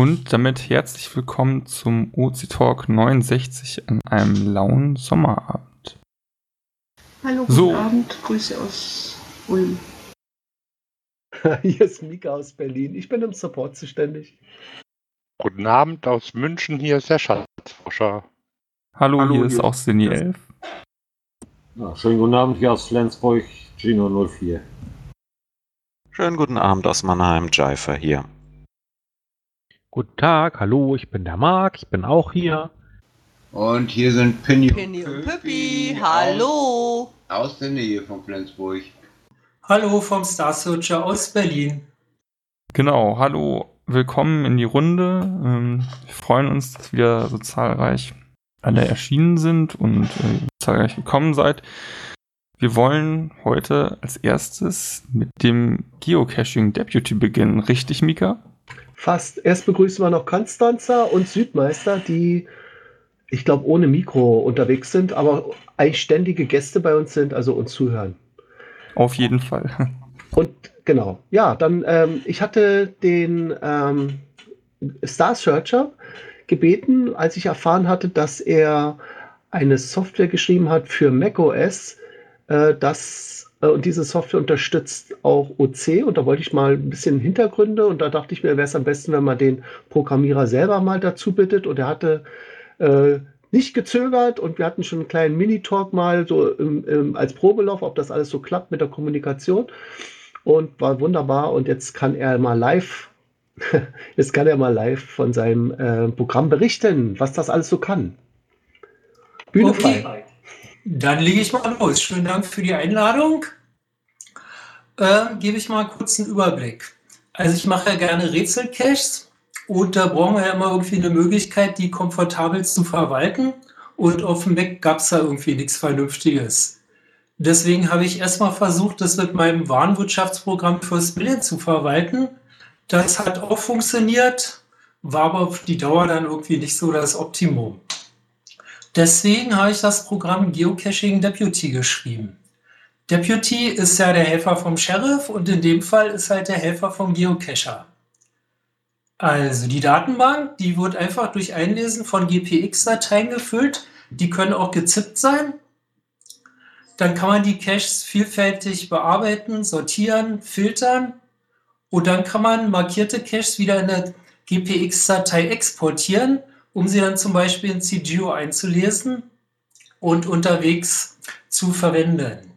Und damit herzlich willkommen zum OC Talk 69 an einem lauen Sommerabend. Hallo, guten so. Abend, Grüße aus Ulm. Hier ist Mika aus Berlin. Ich bin im Support zuständig. Guten Abend aus München, hier ist der Schatzforscher. Hallo, Hallo, hier, ist auch Sini 11. Ja, schönen guten Abend hier aus Flensburg, Gino 04. Schönen guten Abend aus Mannheim, Jaifer hier. Guten Tag, hallo, ich bin der Marc, ich bin auch hier. Und hier sind Penny, Penny und Püppi, hallo. Aus, aus der Nähe von Flensburg. Hallo vom Star Searcher aus Berlin. Genau, hallo, willkommen in die Runde. Ähm, wir freuen uns, dass wir so zahlreich alle erschienen sind und äh, zahlreich gekommen seid. Wir wollen heute als erstes mit dem Geocaching Deputy beginnen. Richtig, Mika? Fast. Erst begrüßen wir noch Konstanza und Südmeister, die, ich glaube, ohne Mikro unterwegs sind, aber eigentlich ständige Gäste bei uns sind, also uns zuhören. Auf jeden Fall. Und genau, ja, dann, ähm, ich hatte den ähm, Star Searcher gebeten, als ich erfahren hatte, dass er eine Software geschrieben hat für macOS, äh, das und diese Software unterstützt auch OC und da wollte ich mal ein bisschen Hintergründe und da dachte ich mir, wäre es am besten, wenn man den Programmierer selber mal dazu bittet und er hatte äh, nicht gezögert und wir hatten schon einen kleinen Mini-Talk mal so im, im, als Probelauf, ob das alles so klappt mit der Kommunikation und war wunderbar und jetzt kann er mal live Jetzt kann er mal live von seinem äh, Programm berichten, was das alles so kann. Bühne okay. frei. Dann lege ich mal los. Schönen Dank für die Einladung. Äh, gebe ich mal kurz einen Überblick. Also ich mache ja gerne Rätselcaches und da brauchen wir ja immer irgendwie eine Möglichkeit, die komfortabel zu verwalten. Und auf dem Mac gab es da irgendwie nichts Vernünftiges. Deswegen habe ich erstmal versucht, das mit meinem Warenwirtschaftsprogramm fürs Billion zu verwalten das hat auch funktioniert, war aber auf die Dauer dann irgendwie nicht so das Optimum. Deswegen habe ich das Programm Geocaching Deputy geschrieben. Deputy ist ja der Helfer vom Sheriff und in dem Fall ist halt der Helfer vom Geocacher. Also die Datenbank, die wird einfach durch Einlesen von GPX-Dateien gefüllt. Die können auch gezippt sein. Dann kann man die Caches vielfältig bearbeiten, sortieren, filtern und dann kann man markierte Caches wieder in der GPX-Datei exportieren, um sie dann zum Beispiel in CGO einzulesen und unterwegs zu verwenden.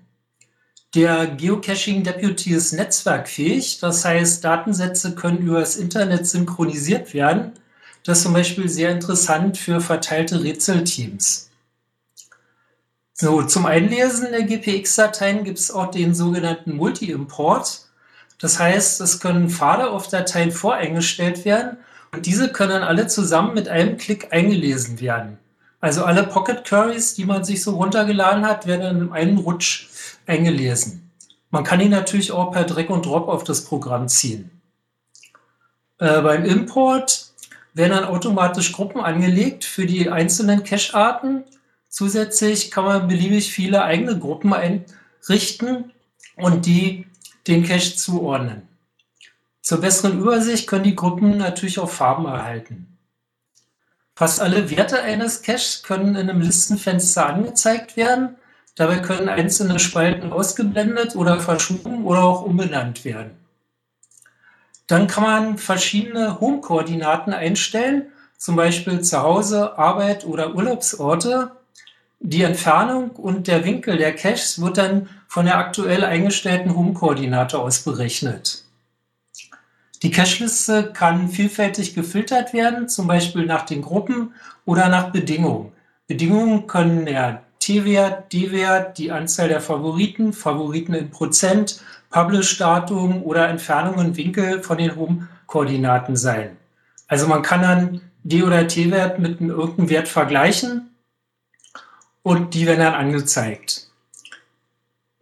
Der Geocaching Deputy ist netzwerkfähig, das heißt, Datensätze können über das Internet synchronisiert werden. Das ist zum Beispiel sehr interessant für verteilte Rätselteams. So, zum Einlesen der GPX-Dateien gibt es auch den sogenannten Multi-Import. Das heißt, es können Pfade auf Dateien voreingestellt werden und diese können alle zusammen mit einem Klick eingelesen werden. Also alle Pocket Queries, die man sich so runtergeladen hat, werden in einem Rutsch eingelesen. Man kann die natürlich auch per Drag und Drop auf das Programm ziehen. Äh, beim Import werden dann automatisch Gruppen angelegt für die einzelnen Cache-Arten. Zusätzlich kann man beliebig viele eigene Gruppen einrichten und die den Cache zuordnen. Zur besseren Übersicht können die Gruppen natürlich auch Farben erhalten. Fast alle Werte eines Caches können in einem Listenfenster angezeigt werden. Dabei können einzelne Spalten ausgeblendet oder verschoben oder auch umbenannt werden. Dann kann man verschiedene Home-Koordinaten einstellen, zum Beispiel zu Hause, Arbeit oder Urlaubsorte. Die Entfernung und der Winkel der Caches wird dann von der aktuell eingestellten Home-Koordinate aus berechnet. Die Cache-Liste kann vielfältig gefiltert werden, zum Beispiel nach den Gruppen oder nach Bedingungen. Bedingungen können der T-Wert, D-Wert, die Anzahl der Favoriten, Favoriten in Prozent, Publish-Datum oder Entfernung und Winkel von den Home-Koordinaten sein. Also man kann dann D- oder T-Wert mit irgendeinem Wert vergleichen und die werden dann angezeigt.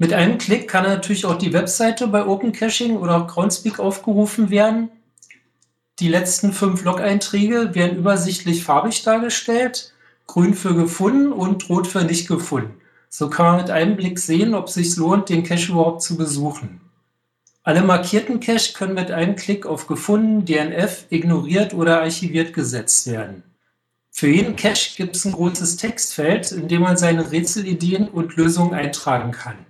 Mit einem Klick kann natürlich auch die Webseite bei Open Caching oder Groundspeak aufgerufen werden. Die letzten fünf Log-Einträge werden übersichtlich farbig dargestellt, grün für gefunden und rot für nicht gefunden. So kann man mit einem Blick sehen, ob es sich lohnt, den Cache überhaupt zu besuchen. Alle markierten Cache können mit einem Klick auf gefunden, DNF, ignoriert oder archiviert gesetzt werden. Für jeden Cache gibt es ein großes Textfeld, in dem man seine Rätselideen und Lösungen eintragen kann.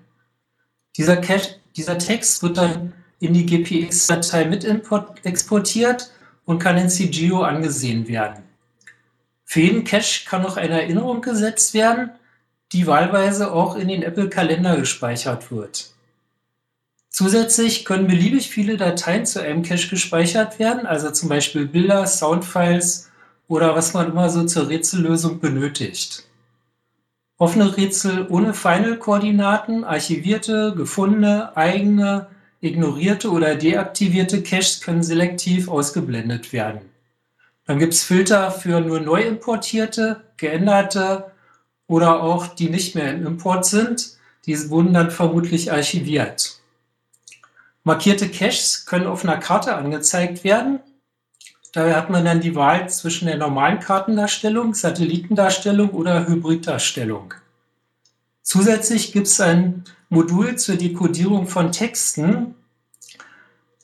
Dieser, Cache, dieser Text wird dann in die GPX-Datei mit exportiert und kann in CGO angesehen werden. Für jeden Cache kann noch eine Erinnerung gesetzt werden, die wahlweise auch in den Apple-Kalender gespeichert wird. Zusätzlich können beliebig viele Dateien zu einem Cache gespeichert werden, also zum Beispiel Bilder, Soundfiles oder was man immer so zur Rätsellösung benötigt. Offene Rätsel ohne Final-Koordinaten, archivierte, gefundene, eigene, ignorierte oder deaktivierte Caches können selektiv ausgeblendet werden. Dann gibt es Filter für nur neu importierte, geänderte oder auch die nicht mehr im Import sind. Die wurden dann vermutlich archiviert. Markierte Caches können auf einer Karte angezeigt werden. Daher hat man dann die Wahl zwischen der normalen Kartendarstellung, Satellitendarstellung oder Hybriddarstellung. Zusätzlich gibt es ein Modul zur Dekodierung von Texten.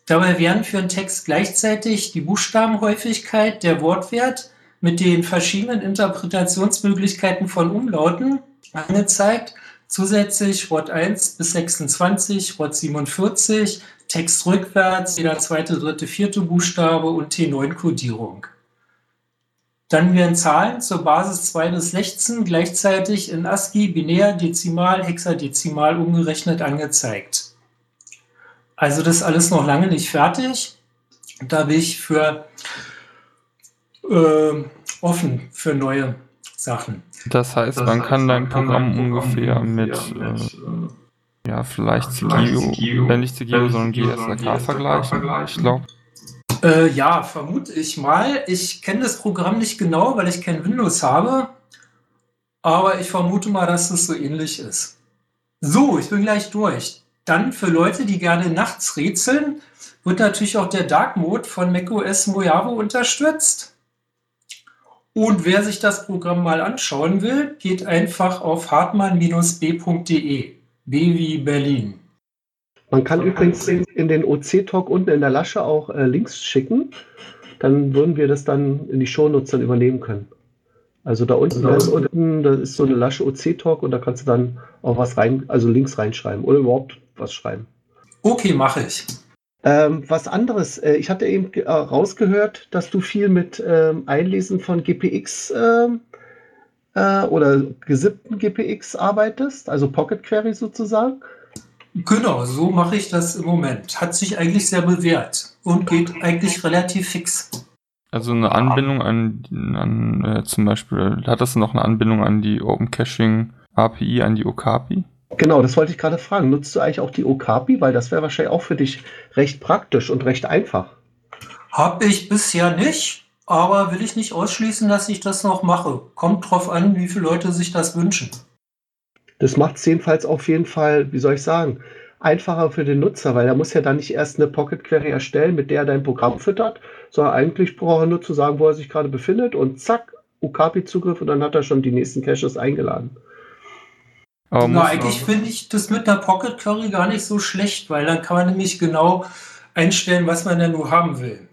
Dabei werden für einen Text gleichzeitig die Buchstabenhäufigkeit, der Wortwert mit den verschiedenen Interpretationsmöglichkeiten von Umlauten angezeigt. Zusätzlich Rot 1 bis 26, Rot 47, Text rückwärts, jeder zweite, dritte, vierte Buchstabe und T9-Kodierung. Dann werden Zahlen zur Basis 2 bis 16 gleichzeitig in ASCII, Binär, Dezimal, Hexadezimal umgerechnet angezeigt. Also das ist alles noch lange nicht fertig. Da bin ich für äh, offen für neue Sachen. Das heißt, man kann dein Programm ungefähr mit, äh, ja, vielleicht CGO, wenn nicht CGO, sondern GSRK vergleichen. Ich glaube. Äh, ja, vermute ich mal. Ich kenne das Programm nicht genau, weil ich kein Windows habe. Aber ich vermute mal, dass es so ähnlich ist. So, ich bin gleich durch. Dann für Leute, die gerne nachts rätseln, wird natürlich auch der Dark Mode von macOS Mojave unterstützt. Und wer sich das Programm mal anschauen will, geht einfach auf hartmann-b.de. B wie Berlin. Man kann übrigens in den OC-Talk unten in der Lasche auch äh, Links schicken. Dann würden wir das dann in die Shownotes dann übernehmen können. Also da unten, da unten, da ist so eine Lasche OC-Talk und da kannst du dann auch was rein, also Links reinschreiben oder überhaupt was schreiben. Okay, mache ich. Ähm, was anderes, äh, ich hatte eben äh, rausgehört, dass du viel mit ähm, Einlesen von GPX ähm, äh, oder gesippten GPX arbeitest, also Pocket Query sozusagen. Genau, so mache ich das im Moment. Hat sich eigentlich sehr bewährt und geht eigentlich relativ fix. Also eine Anbindung an, an äh, zum Beispiel, hat das noch eine Anbindung an die Open Caching API, an die Okapi? Genau, das wollte ich gerade fragen. Nutzt du eigentlich auch die Okapi? Weil das wäre wahrscheinlich auch für dich recht praktisch und recht einfach. Habe ich bisher nicht, aber will ich nicht ausschließen, dass ich das noch mache. Kommt drauf an, wie viele Leute sich das wünschen. Das macht es jedenfalls auf jeden Fall, wie soll ich sagen, einfacher für den Nutzer, weil er muss ja dann nicht erst eine Pocket Query erstellen, mit der er dein Programm füttert, sondern eigentlich braucht er nur zu sagen, wo er sich gerade befindet und zack, Okapi-Zugriff und dann hat er schon die nächsten Caches eingeladen. Aber Na, eigentlich finde ich das mit der Pocket Query gar nicht so schlecht, weil dann kann man nämlich genau einstellen, was man denn nur haben will.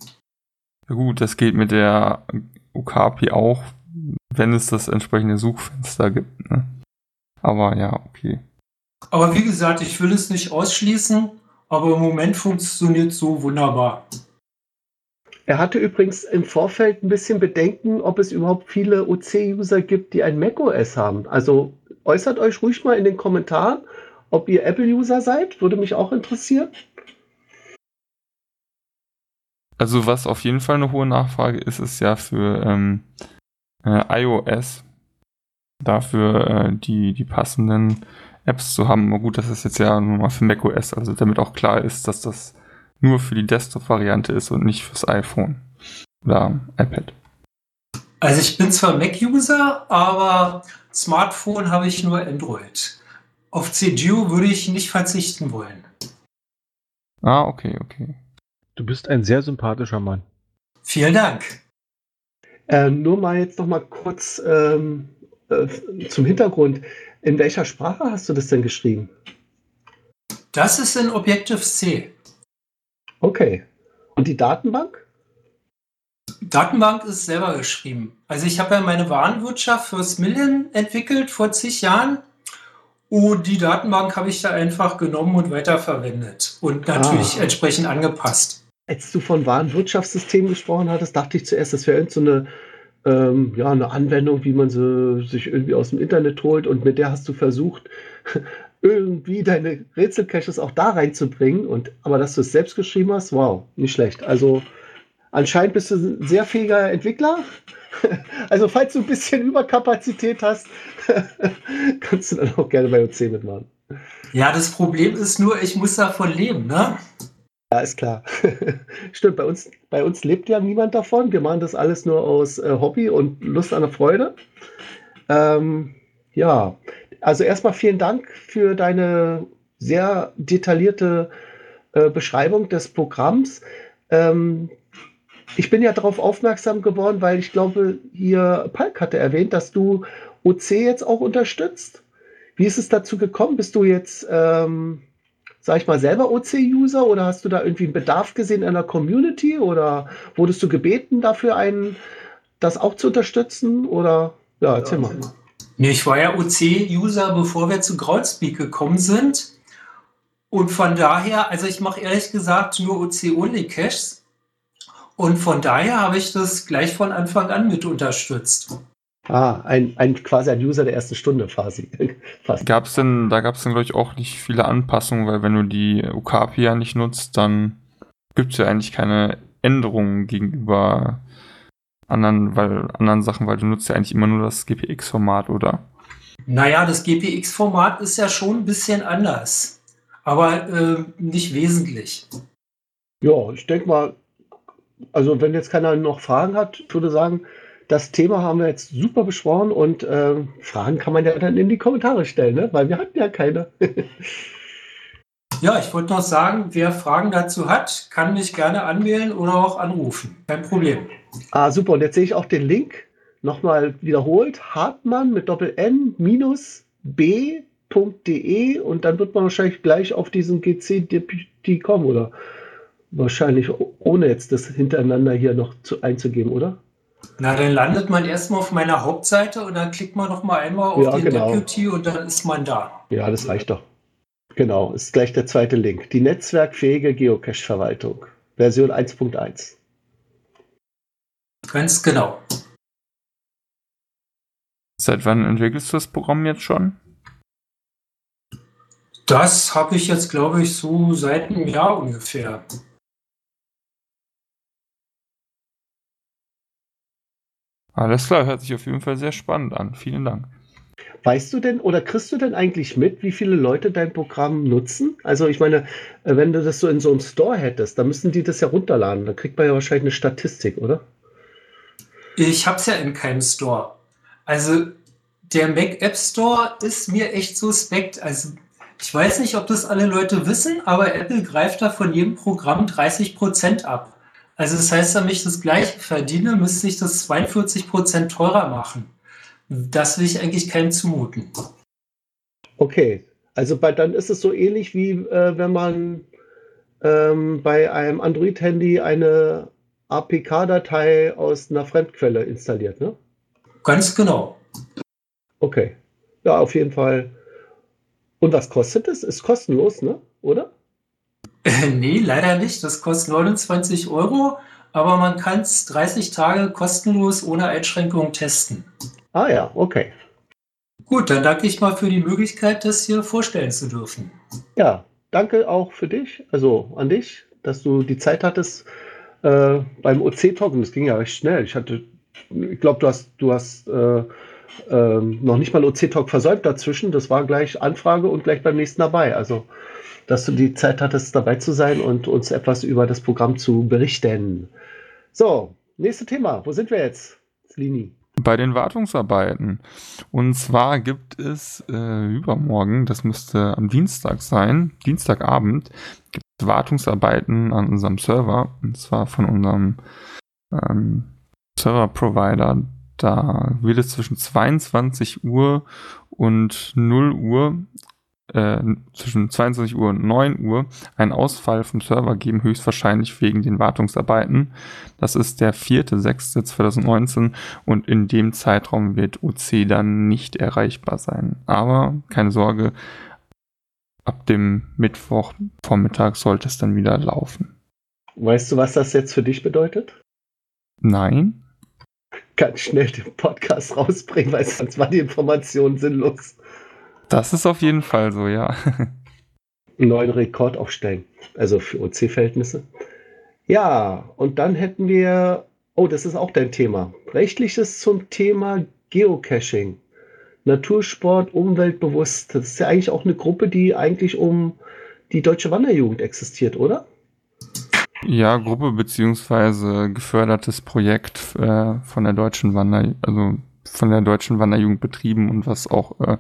Ja gut, das geht mit der Okapi auch, wenn es das entsprechende Suchfenster gibt. Ne? Aber ja, okay. Aber wie gesagt, ich will es nicht ausschließen, aber im Moment funktioniert es so wunderbar. Er hatte übrigens im Vorfeld ein bisschen Bedenken, ob es überhaupt viele OC-User gibt, die ein macOS haben. Also äußert euch ruhig mal in den Kommentaren, ob ihr Apple-User seid. Würde mich auch interessieren. Also was auf jeden Fall eine hohe Nachfrage ist, ist ja für ähm, äh, iOS dafür äh, die, die passenden Apps zu haben. Aber gut, das ist jetzt ja nur mal für macOS, also damit auch klar ist, dass das nur für die Desktop-Variante ist und nicht fürs iPhone oder iPad. Also ich bin zwar Mac-User, aber Smartphone habe ich nur Android. Auf CDU würde ich nicht verzichten wollen. Ah, okay, okay. Du bist ein sehr sympathischer Mann. Vielen Dank. Äh, nur mal jetzt noch mal kurz ähm, äh, zum Hintergrund. In welcher Sprache hast du das denn geschrieben? Das ist in Objective-C. Okay. Und die Datenbank? Datenbank ist selber geschrieben. Also ich habe ja meine Warenwirtschaft fürs Million entwickelt vor zig Jahren. Und die Datenbank habe ich da einfach genommen und weiterverwendet und natürlich ah. entsprechend angepasst. Als du von Warenwirtschaftssystem gesprochen hattest, dachte ich zuerst, das wäre so eine, ähm, ja, eine Anwendung, wie man sie sich irgendwie aus dem Internet holt und mit der hast du versucht, irgendwie deine Rätselcaches auch da reinzubringen. Und, aber dass du es selbst geschrieben hast, wow, nicht schlecht. Also anscheinend bist du ein sehr fähiger Entwickler. Also falls du ein bisschen Überkapazität hast, kannst du dann auch gerne bei OC mitmachen. Ja, das Problem ist nur, ich muss davon leben, ne? Ja, ist klar. Stimmt, bei uns, bei uns lebt ja niemand davon. Wir machen das alles nur aus äh, Hobby und Lust an der Freude. Ähm, ja, also erstmal vielen Dank für deine sehr detaillierte äh, Beschreibung des Programms. Ähm, ich bin ja darauf aufmerksam geworden, weil ich glaube, hier Palk hatte erwähnt, dass du OC jetzt auch unterstützt. Wie ist es dazu gekommen? Bist du jetzt, ähm, sag ich mal, selber OC-User oder hast du da irgendwie einen Bedarf gesehen in der Community oder wurdest du gebeten, dafür einen, das auch zu unterstützen? Oder ja, erzähl mal. Ich war ja OC-User, bevor wir zu Groundspeak gekommen sind. Und von daher, also ich mache ehrlich gesagt nur OC-Only-Caches und von daher habe ich das gleich von Anfang an mit unterstützt. Ah, ein, ein quasi ein User der ersten Stunde quasi. Gab's denn, da gab es dann, glaube ich, auch nicht viele Anpassungen, weil wenn du die UKAPI ja nicht nutzt, dann gibt es ja eigentlich keine Änderungen gegenüber anderen, weil, anderen Sachen, weil du nutzt ja eigentlich immer nur das GPX-Format, oder? Naja, das GPX-Format ist ja schon ein bisschen anders, aber äh, nicht wesentlich. Ja, ich denke mal, also wenn jetzt keiner noch Fragen hat, ich würde sagen, das Thema haben wir jetzt super beschworen und äh, Fragen kann man ja dann in die Kommentare stellen, ne? weil wir hatten ja keine. ja, ich wollte noch sagen, wer Fragen dazu hat, kann mich gerne anwählen oder auch anrufen. Kein Problem. Ah, super. Und jetzt sehe ich auch den Link nochmal wiederholt. Hartmann mit Doppel-N minus B.de und dann wird man wahrscheinlich gleich auf diesen GC kommen, oder? Wahrscheinlich ohne jetzt das hintereinander hier noch zu, einzugeben, oder? Na, dann landet man erstmal auf meiner Hauptseite und dann klickt man noch mal einmal auf ja, den genau. Deputy und dann ist man da. Ja, das reicht doch. Genau, ist gleich der zweite Link. Die netzwerkfähige Geocache-Verwaltung, Version 1.1. Ganz genau. Seit wann entwickelst du das Programm jetzt schon? Das habe ich jetzt, glaube ich, so seit einem Jahr ungefähr. Alles klar, hört sich auf jeden Fall sehr spannend an. Vielen Dank. Weißt du denn oder kriegst du denn eigentlich mit, wie viele Leute dein Programm nutzen? Also ich meine, äh, wenn du das so in so einem Store hättest, dann müssten die das ja runterladen. Dann kriegt man ja wahrscheinlich eine Statistik, oder? Ich habe es ja in keinem Store. Also der Mac App Store ist mir echt suspekt. Also ich weiß nicht, ob das alle Leute wissen, aber Apple greift da von jedem Programm 30 Prozent ab. Also das heißt, wenn ich das gleiche verdiene, müsste ich das 42 Prozent teurer machen. Das will ich eigentlich keinem zumuten. Okay, also bei, dann ist es so ähnlich wie äh, wenn man ähm, bei einem Android-Handy eine APK-Datei aus einer Fremdquelle installiert, ne? Ganz genau. Okay. Ja, auf jeden Fall. Und was kostet es? Ist kostenlos, ne? Oder? Nee, leider nicht. Das kostet 29 Euro, aber man kann es 30 Tage kostenlos ohne Einschränkung testen. Ah ja, okay. Gut, dann danke ich mal für die Möglichkeit, das hier vorstellen zu dürfen. Ja, danke auch für dich, also an dich, dass du die Zeit hattest äh, beim OC-Talken. Das ging ja recht schnell. Ich hatte, ich glaube, du hast, du hast äh, äh, noch nicht mal OC-Talk versäumt dazwischen. Das war gleich Anfrage und gleich beim nächsten dabei. Also dass du die Zeit hattest, dabei zu sein und uns etwas über das Programm zu berichten. So, nächstes Thema. Wo sind wir jetzt, Slini? Bei den Wartungsarbeiten. Und zwar gibt es äh, übermorgen, das müsste am Dienstag sein, Dienstagabend, gibt es Wartungsarbeiten an unserem Server. Und zwar von unserem ähm, Server-Provider. Da wird es zwischen 22 Uhr und 0 Uhr äh, zwischen 22 Uhr und 9 Uhr einen Ausfall vom Server geben, höchstwahrscheinlich wegen den Wartungsarbeiten. Das ist der 4.6.2019 und in dem Zeitraum wird OC dann nicht erreichbar sein. Aber keine Sorge, ab dem Mittwochvormittag sollte es dann wieder laufen. Weißt du, was das jetzt für dich bedeutet? Nein. Ganz schnell den Podcast rausbringen, weil sonst war die Information sinnlos. Das ist auf jeden Fall so, ja. Einen neuen Rekord aufstellen. Also für OC-Verhältnisse. Ja, und dann hätten wir, oh, das ist auch dein Thema. Rechtliches zum Thema Geocaching. Natursport, umweltbewusst. Das ist ja eigentlich auch eine Gruppe, die eigentlich um die deutsche Wanderjugend existiert, oder? Ja, Gruppe beziehungsweise gefördertes Projekt äh, von der deutschen Wander, also von der deutschen Wanderjugend betrieben und was auch äh,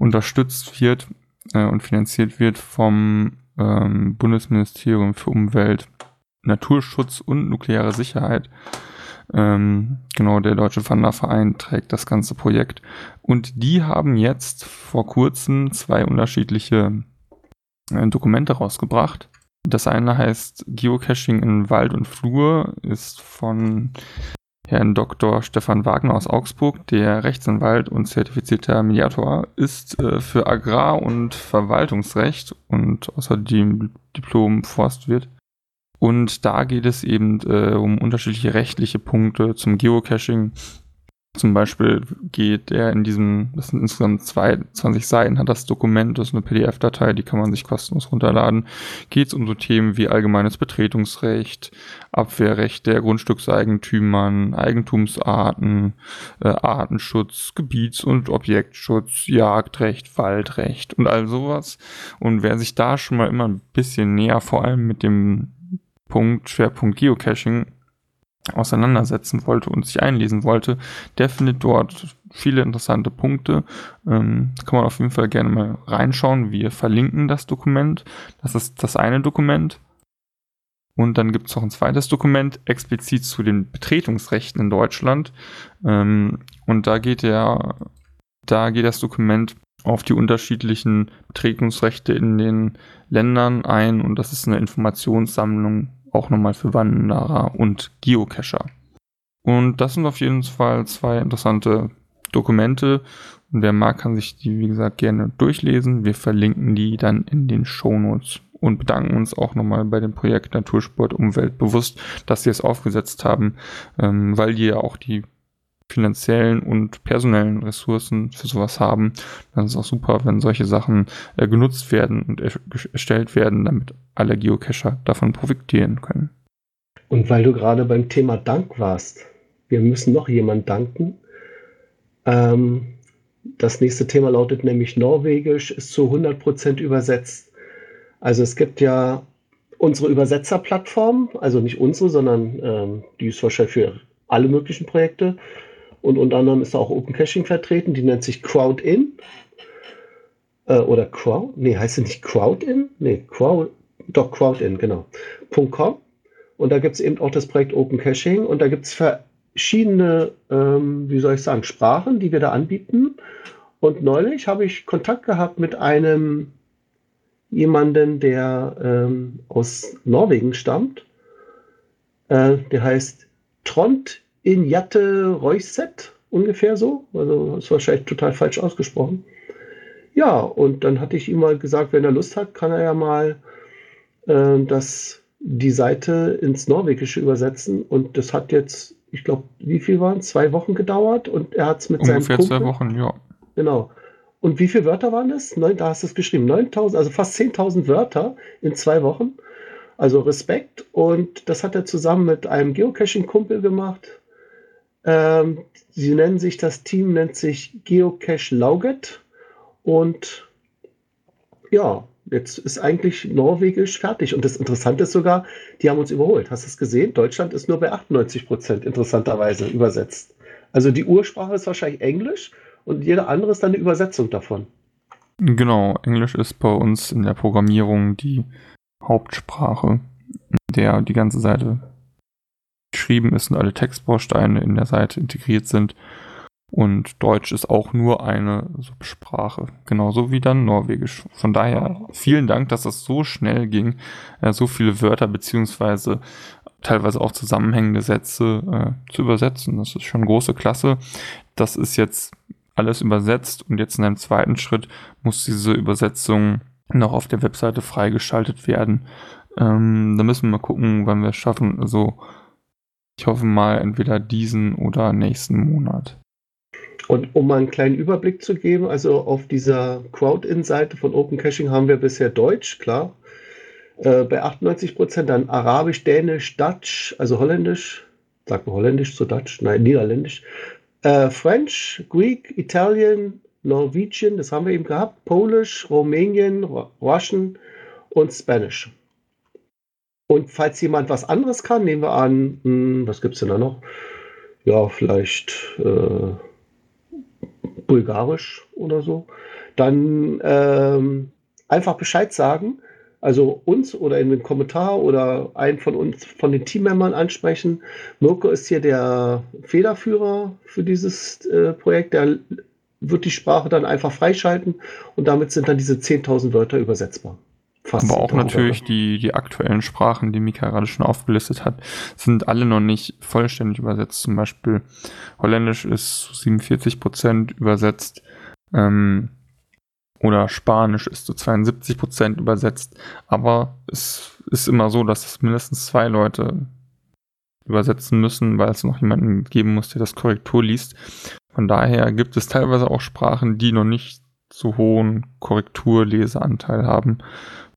unterstützt wird äh, und finanziert wird vom ähm, Bundesministerium für Umwelt, Naturschutz und nukleare Sicherheit. Ähm, genau, der Deutsche Wanderverein trägt das ganze Projekt. Und die haben jetzt vor kurzem zwei unterschiedliche äh, Dokumente rausgebracht. Das eine heißt Geocaching in Wald und Flur, ist von Herrn Dr. Stefan Wagner aus Augsburg, der Rechtsanwalt und zertifizierter Mediator ist äh, für Agrar- und Verwaltungsrecht und außerdem Diplom Forstwirt. Und da geht es eben äh, um unterschiedliche rechtliche Punkte zum Geocaching, zum Beispiel geht er in diesem, das sind insgesamt 22 Seiten, hat das Dokument, das ist eine PDF-Datei, die kann man sich kostenlos runterladen. Geht es um so Themen wie allgemeines Betretungsrecht, Abwehrrecht der Grundstückseigentümern, Eigentumsarten, äh, Artenschutz, Gebiets- und Objektschutz, Jagdrecht, Waldrecht und all sowas. Und wer sich da schon mal immer ein bisschen näher vor allem mit dem Punkt, Schwerpunkt Geocaching auseinandersetzen wollte und sich einlesen wollte, der findet dort viele interessante Punkte. Ähm, kann man auf jeden Fall gerne mal reinschauen. Wir verlinken das Dokument. Das ist das eine Dokument. Und dann gibt es noch ein zweites Dokument, explizit zu den Betretungsrechten in Deutschland. Ähm, und da geht der, da geht das Dokument auf die unterschiedlichen Betretungsrechte in den Ländern ein und das ist eine Informationssammlung auch nochmal für Wanderer und Geocacher. Und das sind auf jeden Fall zwei interessante Dokumente. Und wer mag, kann sich die, wie gesagt, gerne durchlesen. Wir verlinken die dann in den Shownotes und bedanken uns auch nochmal bei dem Projekt Natursport Umwelt bewusst, dass sie es aufgesetzt haben, ähm, weil die ja auch die finanziellen und personellen Ressourcen für sowas haben, dann ist es auch super, wenn solche Sachen äh, genutzt werden und erstellt werden, damit alle Geocacher davon profitieren können. Und weil du gerade beim Thema Dank warst, wir müssen noch jemand danken. Ähm, das nächste Thema lautet nämlich Norwegisch, ist zu 100% übersetzt. Also es gibt ja unsere Übersetzerplattform, also nicht unsere, sondern ähm, die ist wahrscheinlich für alle möglichen Projekte. Und unter anderem ist auch Open Caching vertreten, die nennt sich Crowdin. Äh, oder Crowd, nee, heißt sie nicht Crowdin? Nee, Crowd, doch Crowdin, genau. .com. Und da gibt es eben auch das Projekt Open Caching und da gibt es verschiedene, ähm, wie soll ich sagen, Sprachen, die wir da anbieten. Und neulich habe ich Kontakt gehabt mit einem jemanden, der ähm, aus Norwegen stammt. Äh, der heißt Trond Injatte Reusset, ungefähr so. Also ist wahrscheinlich total falsch ausgesprochen. Ja, und dann hatte ich ihm mal gesagt, wenn er Lust hat, kann er ja mal äh, das, die Seite ins Norwegische übersetzen. Und das hat jetzt, ich glaube, wie viel waren es? Zwei Wochen gedauert und er hat es mit Ungefähr seinem Kumpel. zwei Wochen, ja. Genau. Und wie viele Wörter waren das? Neun, da hast du es geschrieben. 9000, also fast 10.000 Wörter in zwei Wochen. Also Respekt. Und das hat er zusammen mit einem Geocaching-Kumpel gemacht. Ähm, sie nennen sich, das Team nennt sich Geocache Lauget und ja, jetzt ist eigentlich Norwegisch fertig. Und das Interessante ist sogar, die haben uns überholt. Hast du es gesehen? Deutschland ist nur bei 98 Prozent interessanterweise übersetzt. Also die Ursprache ist wahrscheinlich Englisch und jeder andere ist dann eine Übersetzung davon. Genau, Englisch ist bei uns in der Programmierung die Hauptsprache, der die ganze Seite geschrieben ist und alle Textbausteine in der Seite integriert sind. Und Deutsch ist auch nur eine Subsprache, genauso wie dann Norwegisch. Von daher vielen Dank, dass das so schnell ging, äh, so viele Wörter beziehungsweise teilweise auch zusammenhängende Sätze äh, zu übersetzen. Das ist schon große Klasse. Das ist jetzt alles übersetzt und jetzt in einem zweiten Schritt muss diese Übersetzung noch auf der Webseite freigeschaltet werden. Ähm, da müssen wir mal gucken, wann wir es schaffen. Also ich hoffe mal entweder diesen oder nächsten Monat. Und um mal einen kleinen Überblick zu geben, also auf dieser Crowd-In-Seite von Open Caching haben wir bisher Deutsch, klar, äh, bei 98 Prozent, dann Arabisch, Dänisch, Dutch, also Holländisch, sagt man Holländisch zu Dutch, nein, Niederländisch, äh, French, Greek, Italian, Norwegian, das haben wir eben gehabt, Polish, Rumänien, Russian und Spanish. Und falls jemand was anderes kann, nehmen wir an, hm, was gibt es denn da noch? Ja, vielleicht äh, Bulgarisch oder so, dann ähm, einfach Bescheid sagen. Also uns oder in den Kommentar oder einen von uns, von den Teammembern ansprechen. Mirko ist hier der Federführer für dieses äh, Projekt. Der wird die Sprache dann einfach freischalten und damit sind dann diese 10.000 Wörter übersetzbar. Fast Aber auch natürlich die, die aktuellen Sprachen, die Mika gerade schon aufgelistet hat, sind alle noch nicht vollständig übersetzt. Zum Beispiel Holländisch ist zu 47 Prozent übersetzt ähm, oder Spanisch ist zu 72 Prozent übersetzt. Aber es ist immer so, dass es mindestens zwei Leute übersetzen müssen, weil es noch jemanden geben muss, der das Korrektur liest. Von daher gibt es teilweise auch Sprachen, die noch nicht so hohen Korrekturleseanteil haben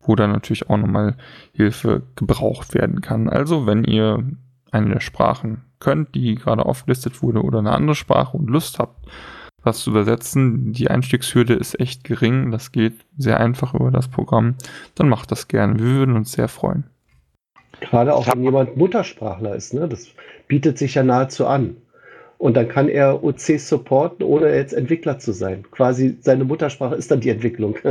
wo dann natürlich auch nochmal Hilfe gebraucht werden kann. Also wenn ihr eine der Sprachen könnt, die gerade aufgelistet wurde, oder eine andere Sprache und Lust habt, was zu übersetzen, die Einstiegshürde ist echt gering, das geht sehr einfach über das Programm, dann macht das gerne. Wir würden uns sehr freuen. Gerade auch wenn jemand Muttersprachler ist, ne? das bietet sich ja nahezu an. Und dann kann er OC supporten, ohne jetzt Entwickler zu sein. Quasi seine Muttersprache ist dann die Entwicklung.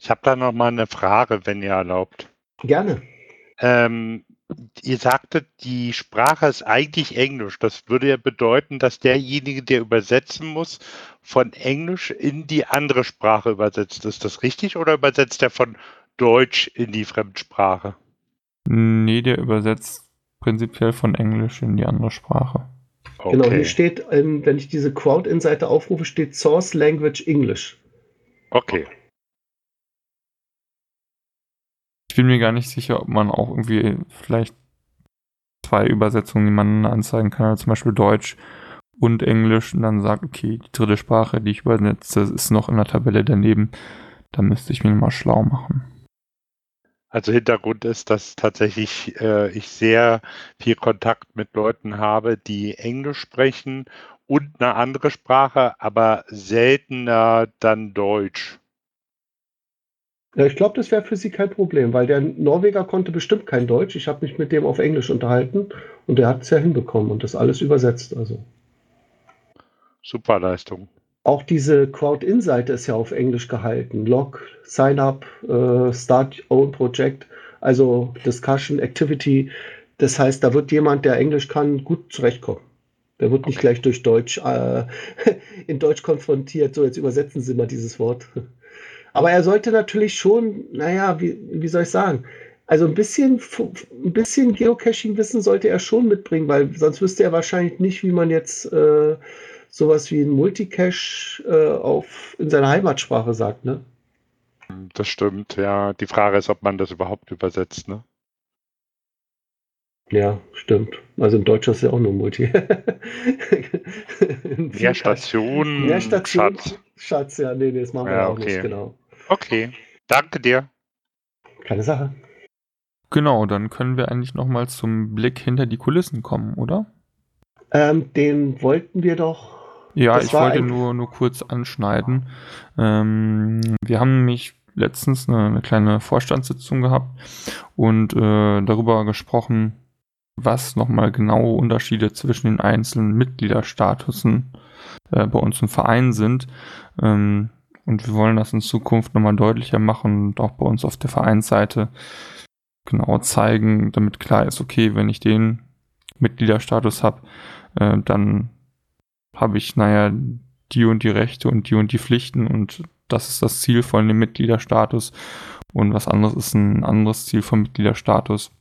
Ich habe da noch mal eine Frage, wenn ihr erlaubt. Gerne. Ähm, ihr sagtet, die Sprache ist eigentlich Englisch. Das würde ja bedeuten, dass derjenige, der übersetzen muss, von Englisch in die andere Sprache übersetzt. Ist das richtig oder übersetzt er von Deutsch in die Fremdsprache? Nee, der übersetzt prinzipiell von Englisch in die andere Sprache. Okay. Genau, hier steht, ähm, wenn ich diese Crowd-In-Seite aufrufe, steht Source Language English. Okay. Ich bin mir gar nicht sicher, ob man auch irgendwie vielleicht zwei Übersetzungen nebeneinander anzeigen kann, also zum Beispiel Deutsch und Englisch und dann sagt, okay, die dritte Sprache, die ich übersetze, ist noch in der Tabelle daneben. Da müsste ich mich mal schlau machen. Also Hintergrund ist, dass tatsächlich äh, ich sehr viel Kontakt mit Leuten habe, die Englisch sprechen und eine andere Sprache, aber seltener dann Deutsch. Ja, ich glaube, das wäre für sie kein Problem, weil der Norweger konnte bestimmt kein Deutsch. Ich habe mich mit dem auf Englisch unterhalten und der hat es ja hinbekommen und das alles übersetzt. Also. Super Leistung. Auch diese Crowd-In-Seite ist ja auf Englisch gehalten. Log, Sign-up, äh, Start Own Project, also Discussion, Activity. Das heißt, da wird jemand, der Englisch kann, gut zurechtkommen. Der wird nicht okay. gleich durch Deutsch äh, in Deutsch konfrontiert. So, jetzt übersetzen Sie mal dieses Wort. Aber er sollte natürlich schon, naja, wie, wie soll ich sagen, also ein bisschen, ein bisschen Geocaching-Wissen sollte er schon mitbringen, weil sonst wüsste er wahrscheinlich nicht, wie man jetzt äh, sowas wie ein Multicache äh, auf, in seiner Heimatsprache sagt, ne? Das stimmt, ja. Die Frage ist, ob man das überhaupt übersetzt, ne? Ja, stimmt. Also in Deutsch ist ja auch nur Multi. Mehr Stationen. Mehr Stationen. Schatz. Schatz, ja, nee, nee, das machen wir ja, auch okay. nicht, genau. Okay, danke dir. Keine Sache. Genau, dann können wir eigentlich nochmal zum Blick hinter die Kulissen kommen, oder? Ähm, den wollten wir doch. Ja, ich wollte nur, nur kurz anschneiden. Ähm, wir haben nämlich letztens eine, eine, kleine Vorstandssitzung gehabt und äh, darüber gesprochen, was nochmal genaue Unterschiede zwischen den einzelnen Mitgliederstatusen äh, bei uns im Verein sind. Ähm, und wir wollen das in Zukunft nochmal deutlicher machen und auch bei uns auf der Vereinsseite genau zeigen, damit klar ist, okay, wenn ich den Mitgliederstatus habe, äh, dann habe ich, naja, die und die Rechte und die und die Pflichten und das ist das Ziel von dem Mitgliederstatus und was anderes ist ein anderes Ziel vom Mitgliederstatus.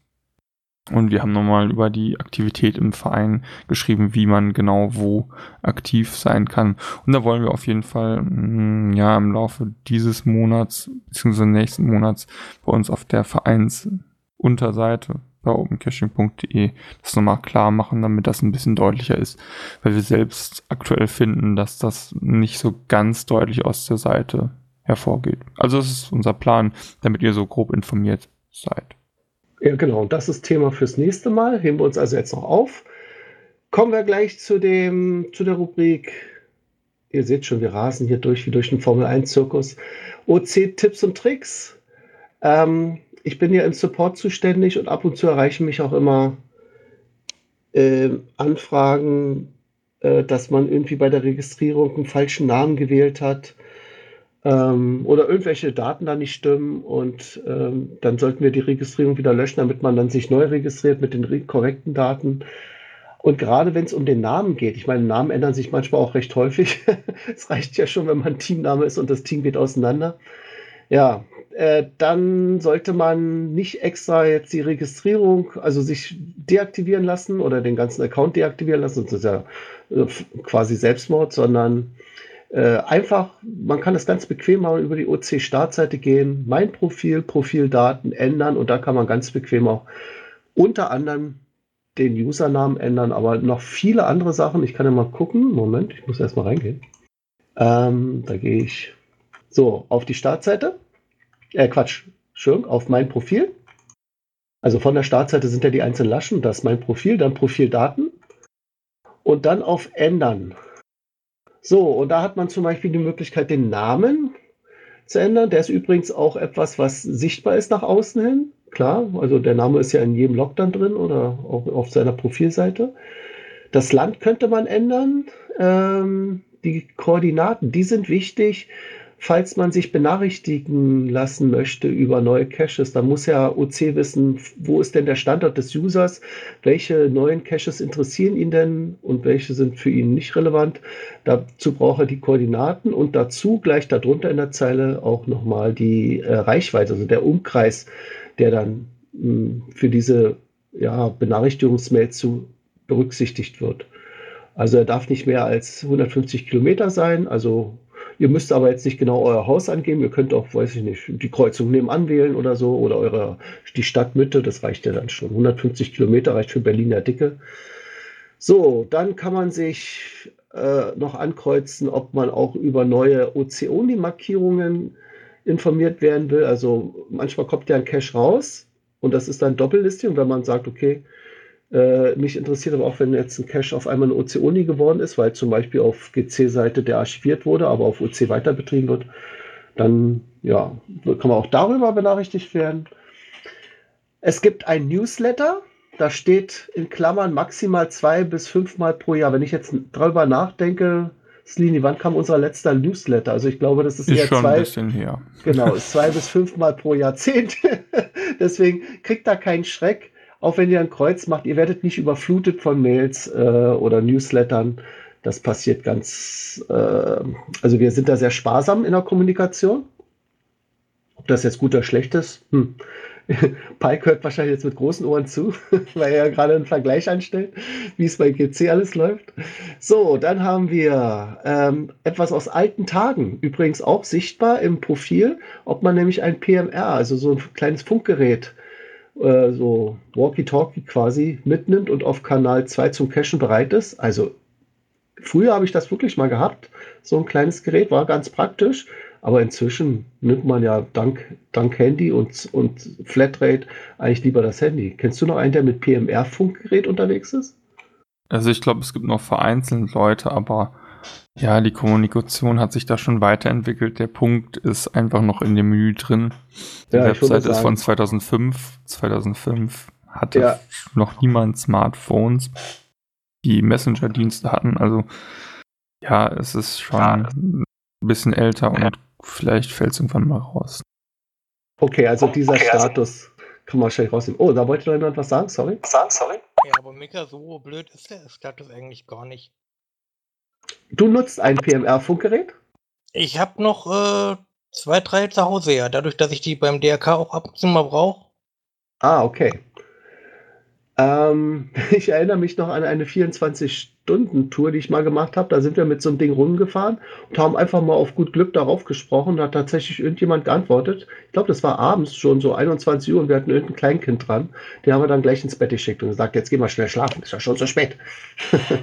Und wir haben nochmal über die Aktivität im Verein geschrieben, wie man genau wo aktiv sein kann. Und da wollen wir auf jeden Fall mm, ja im Laufe dieses Monats bzw. nächsten Monats bei uns auf der Vereinsunterseite bei opencaching.de das nochmal klar machen, damit das ein bisschen deutlicher ist, weil wir selbst aktuell finden, dass das nicht so ganz deutlich aus der Seite hervorgeht. Also das ist unser Plan, damit ihr so grob informiert seid. Ja, genau. Und das ist Thema fürs nächste Mal. Heben wir uns also jetzt noch auf. Kommen wir gleich zu, dem, zu der Rubrik. Ihr seht schon, wir rasen hier durch wie durch einen Formel-1-Zirkus. OC-Tipps und Tricks. Ähm, ich bin ja im Support zuständig und ab und zu erreichen mich auch immer äh, Anfragen, äh, dass man irgendwie bei der Registrierung einen falschen Namen gewählt hat ähm, oder irgendwelche Daten da nicht stimmen und ähm, dann sollten wir die Registrierung wieder löschen, damit man dann sich neu registriert mit den korrekten Daten. Und gerade wenn es um den Namen geht, ich meine, Namen ändern sich manchmal auch recht häufig. es reicht ja schon, wenn man Teamname ist und das Team geht auseinander. Ja, äh, dann sollte man nicht extra jetzt die Registrierung, also sich deaktivieren lassen oder den ganzen Account deaktivieren lassen, das ist ja äh, quasi Selbstmord, sondern äh, einfach, man kann das ganz bequem mal über die OC-Startseite gehen, mein Profil, Profildaten ändern und da kann man ganz bequem auch unter anderem den Usernamen ändern, aber noch viele andere Sachen. Ich kann ja mal gucken. Moment, ich muss erstmal reingehen. Ähm, da gehe ich so auf die Startseite. Äh, Quatsch, schön, auf mein Profil. Also von der Startseite sind ja die einzelnen Laschen. Das ist mein Profil, dann Profildaten und dann auf Ändern. So, und da hat man zum Beispiel die Möglichkeit, den Namen zu ändern. Der ist übrigens auch etwas, was sichtbar ist nach außen hin. Klar, also der Name ist ja in jedem Log dann drin oder auch auf seiner Profilseite. Das Land könnte man ändern. Ähm, die Koordinaten, die sind wichtig falls man sich benachrichtigen lassen möchte über neue Caches, dann muss ja OC wissen, wo ist denn der Standort des Users, welche neuen Caches interessieren ihn denn und welche sind für ihn nicht relevant. Dazu braucht er die Koordinaten und dazu gleich darunter in der Zeile auch nochmal die äh, Reichweite, also der Umkreis, der dann mh, hm, für diese ja, Benachrichtigungsmail zu berücksichtigt wird. Also er darf nicht mehr als 150 Kilometer sein, also Ihr müsst aber jetzt nicht genau euer Haus angeben. Ihr könnt auch, weiß ich nicht, die Kreuzung nebenan wählen oder so oder eure, die Stadtmitte. Das reicht ja dann schon. 150 Kilometer reicht für Berliner Dicke. So, dann kann man sich äh, noch ankreuzen, ob man auch über neue OC-Only-Markierungen informiert werden will. Also manchmal kommt ja ein Cache raus und das ist dann Doppellisting, wenn man sagt, okay, äh, mich interessiert aber auch, wenn jetzt ein Cache auf einmal ein OC-Uni geworden ist, weil zum Beispiel auf GC-Seite der archiviert wurde, aber auf OC weiter betrieben wird, dann ja, kann man auch darüber benachrichtigt werden. Es gibt ein Newsletter, da steht in Klammern maximal zwei bis fünfmal pro Jahr. Wenn ich jetzt darüber nachdenke, Slini, wann kam unser letzter Newsletter? Also ich glaube, das ist, ist eher schon zwei, ein bisschen her. Genau, ist zwei bis fünfmal pro Jahrzehnt. Deswegen kriegt da keinen Schreck auch wenn ihr ein Kreuz macht, ihr werdet nicht überflutet von Mails äh, oder Newslettern. Das passiert ganz, äh, also wir sind da sehr sparsam in der Kommunikation. Ob das jetzt gut oder schlecht ist, hm. Pike hört wahrscheinlich jetzt mit großen Ohren zu, weil er gerade einen Vergleich anstellt, wie es bei GC alles läuft. So, dann haben wir ähm, etwas aus alten Tagen, übrigens auch sichtbar im Profil, ob man nämlich ein PMR, also so ein kleines Funkgerät, äh, so Walkie-Talkie quasi mitnimmt und auf Kanal 2 zum Cachen bereit ist. Also früher habe ich das wirklich mal gehabt. So ein kleines Gerät war ganz praktisch. Aber inzwischen nimmt man ja dank, dank Handy und, und Flatrate eigentlich lieber das Handy. Kennst du noch einen, der mit PMR-Funkgerät unterwegs ist? Also ich glaube, es gibt noch vereinzelt Leute, aber ja, die Kommunikation hat sich da schon weiterentwickelt. Der Punkt ist einfach noch in dem Menü drin. Die ja, Website ist von 2005. 2005 hatte ja. noch niemand Smartphones, die Messenger-Dienste hatten. Also ja, es ist schon ein bisschen älter und vielleicht fällt es irgendwann mal raus. Okay, also dieser okay, also Status also kann man wahrscheinlich rausnehmen. Oh, da wollte jemand was sagen, sorry. Sagen, sorry. Ja, aber Mika, so blöd ist der Status eigentlich gar nicht. Du nutzt ein PMR-Funkgerät? Ich habe noch äh, zwei, drei zu Hause, ja. Dadurch, dass ich die beim DRK auch ab und zu mal brauche. Ah, okay. Ähm, ich erinnere mich noch an eine 24-Stunden-Tour, die ich mal gemacht habe. Da sind wir mit so einem Ding rumgefahren und haben einfach mal auf gut Glück darauf gesprochen. Da hat tatsächlich irgendjemand geantwortet. Ich glaube, das war abends schon so 21 Uhr und wir hatten irgendein Kleinkind dran. Den haben wir dann gleich ins Bett geschickt und gesagt, jetzt geh mal schnell schlafen, ist ja schon so spät.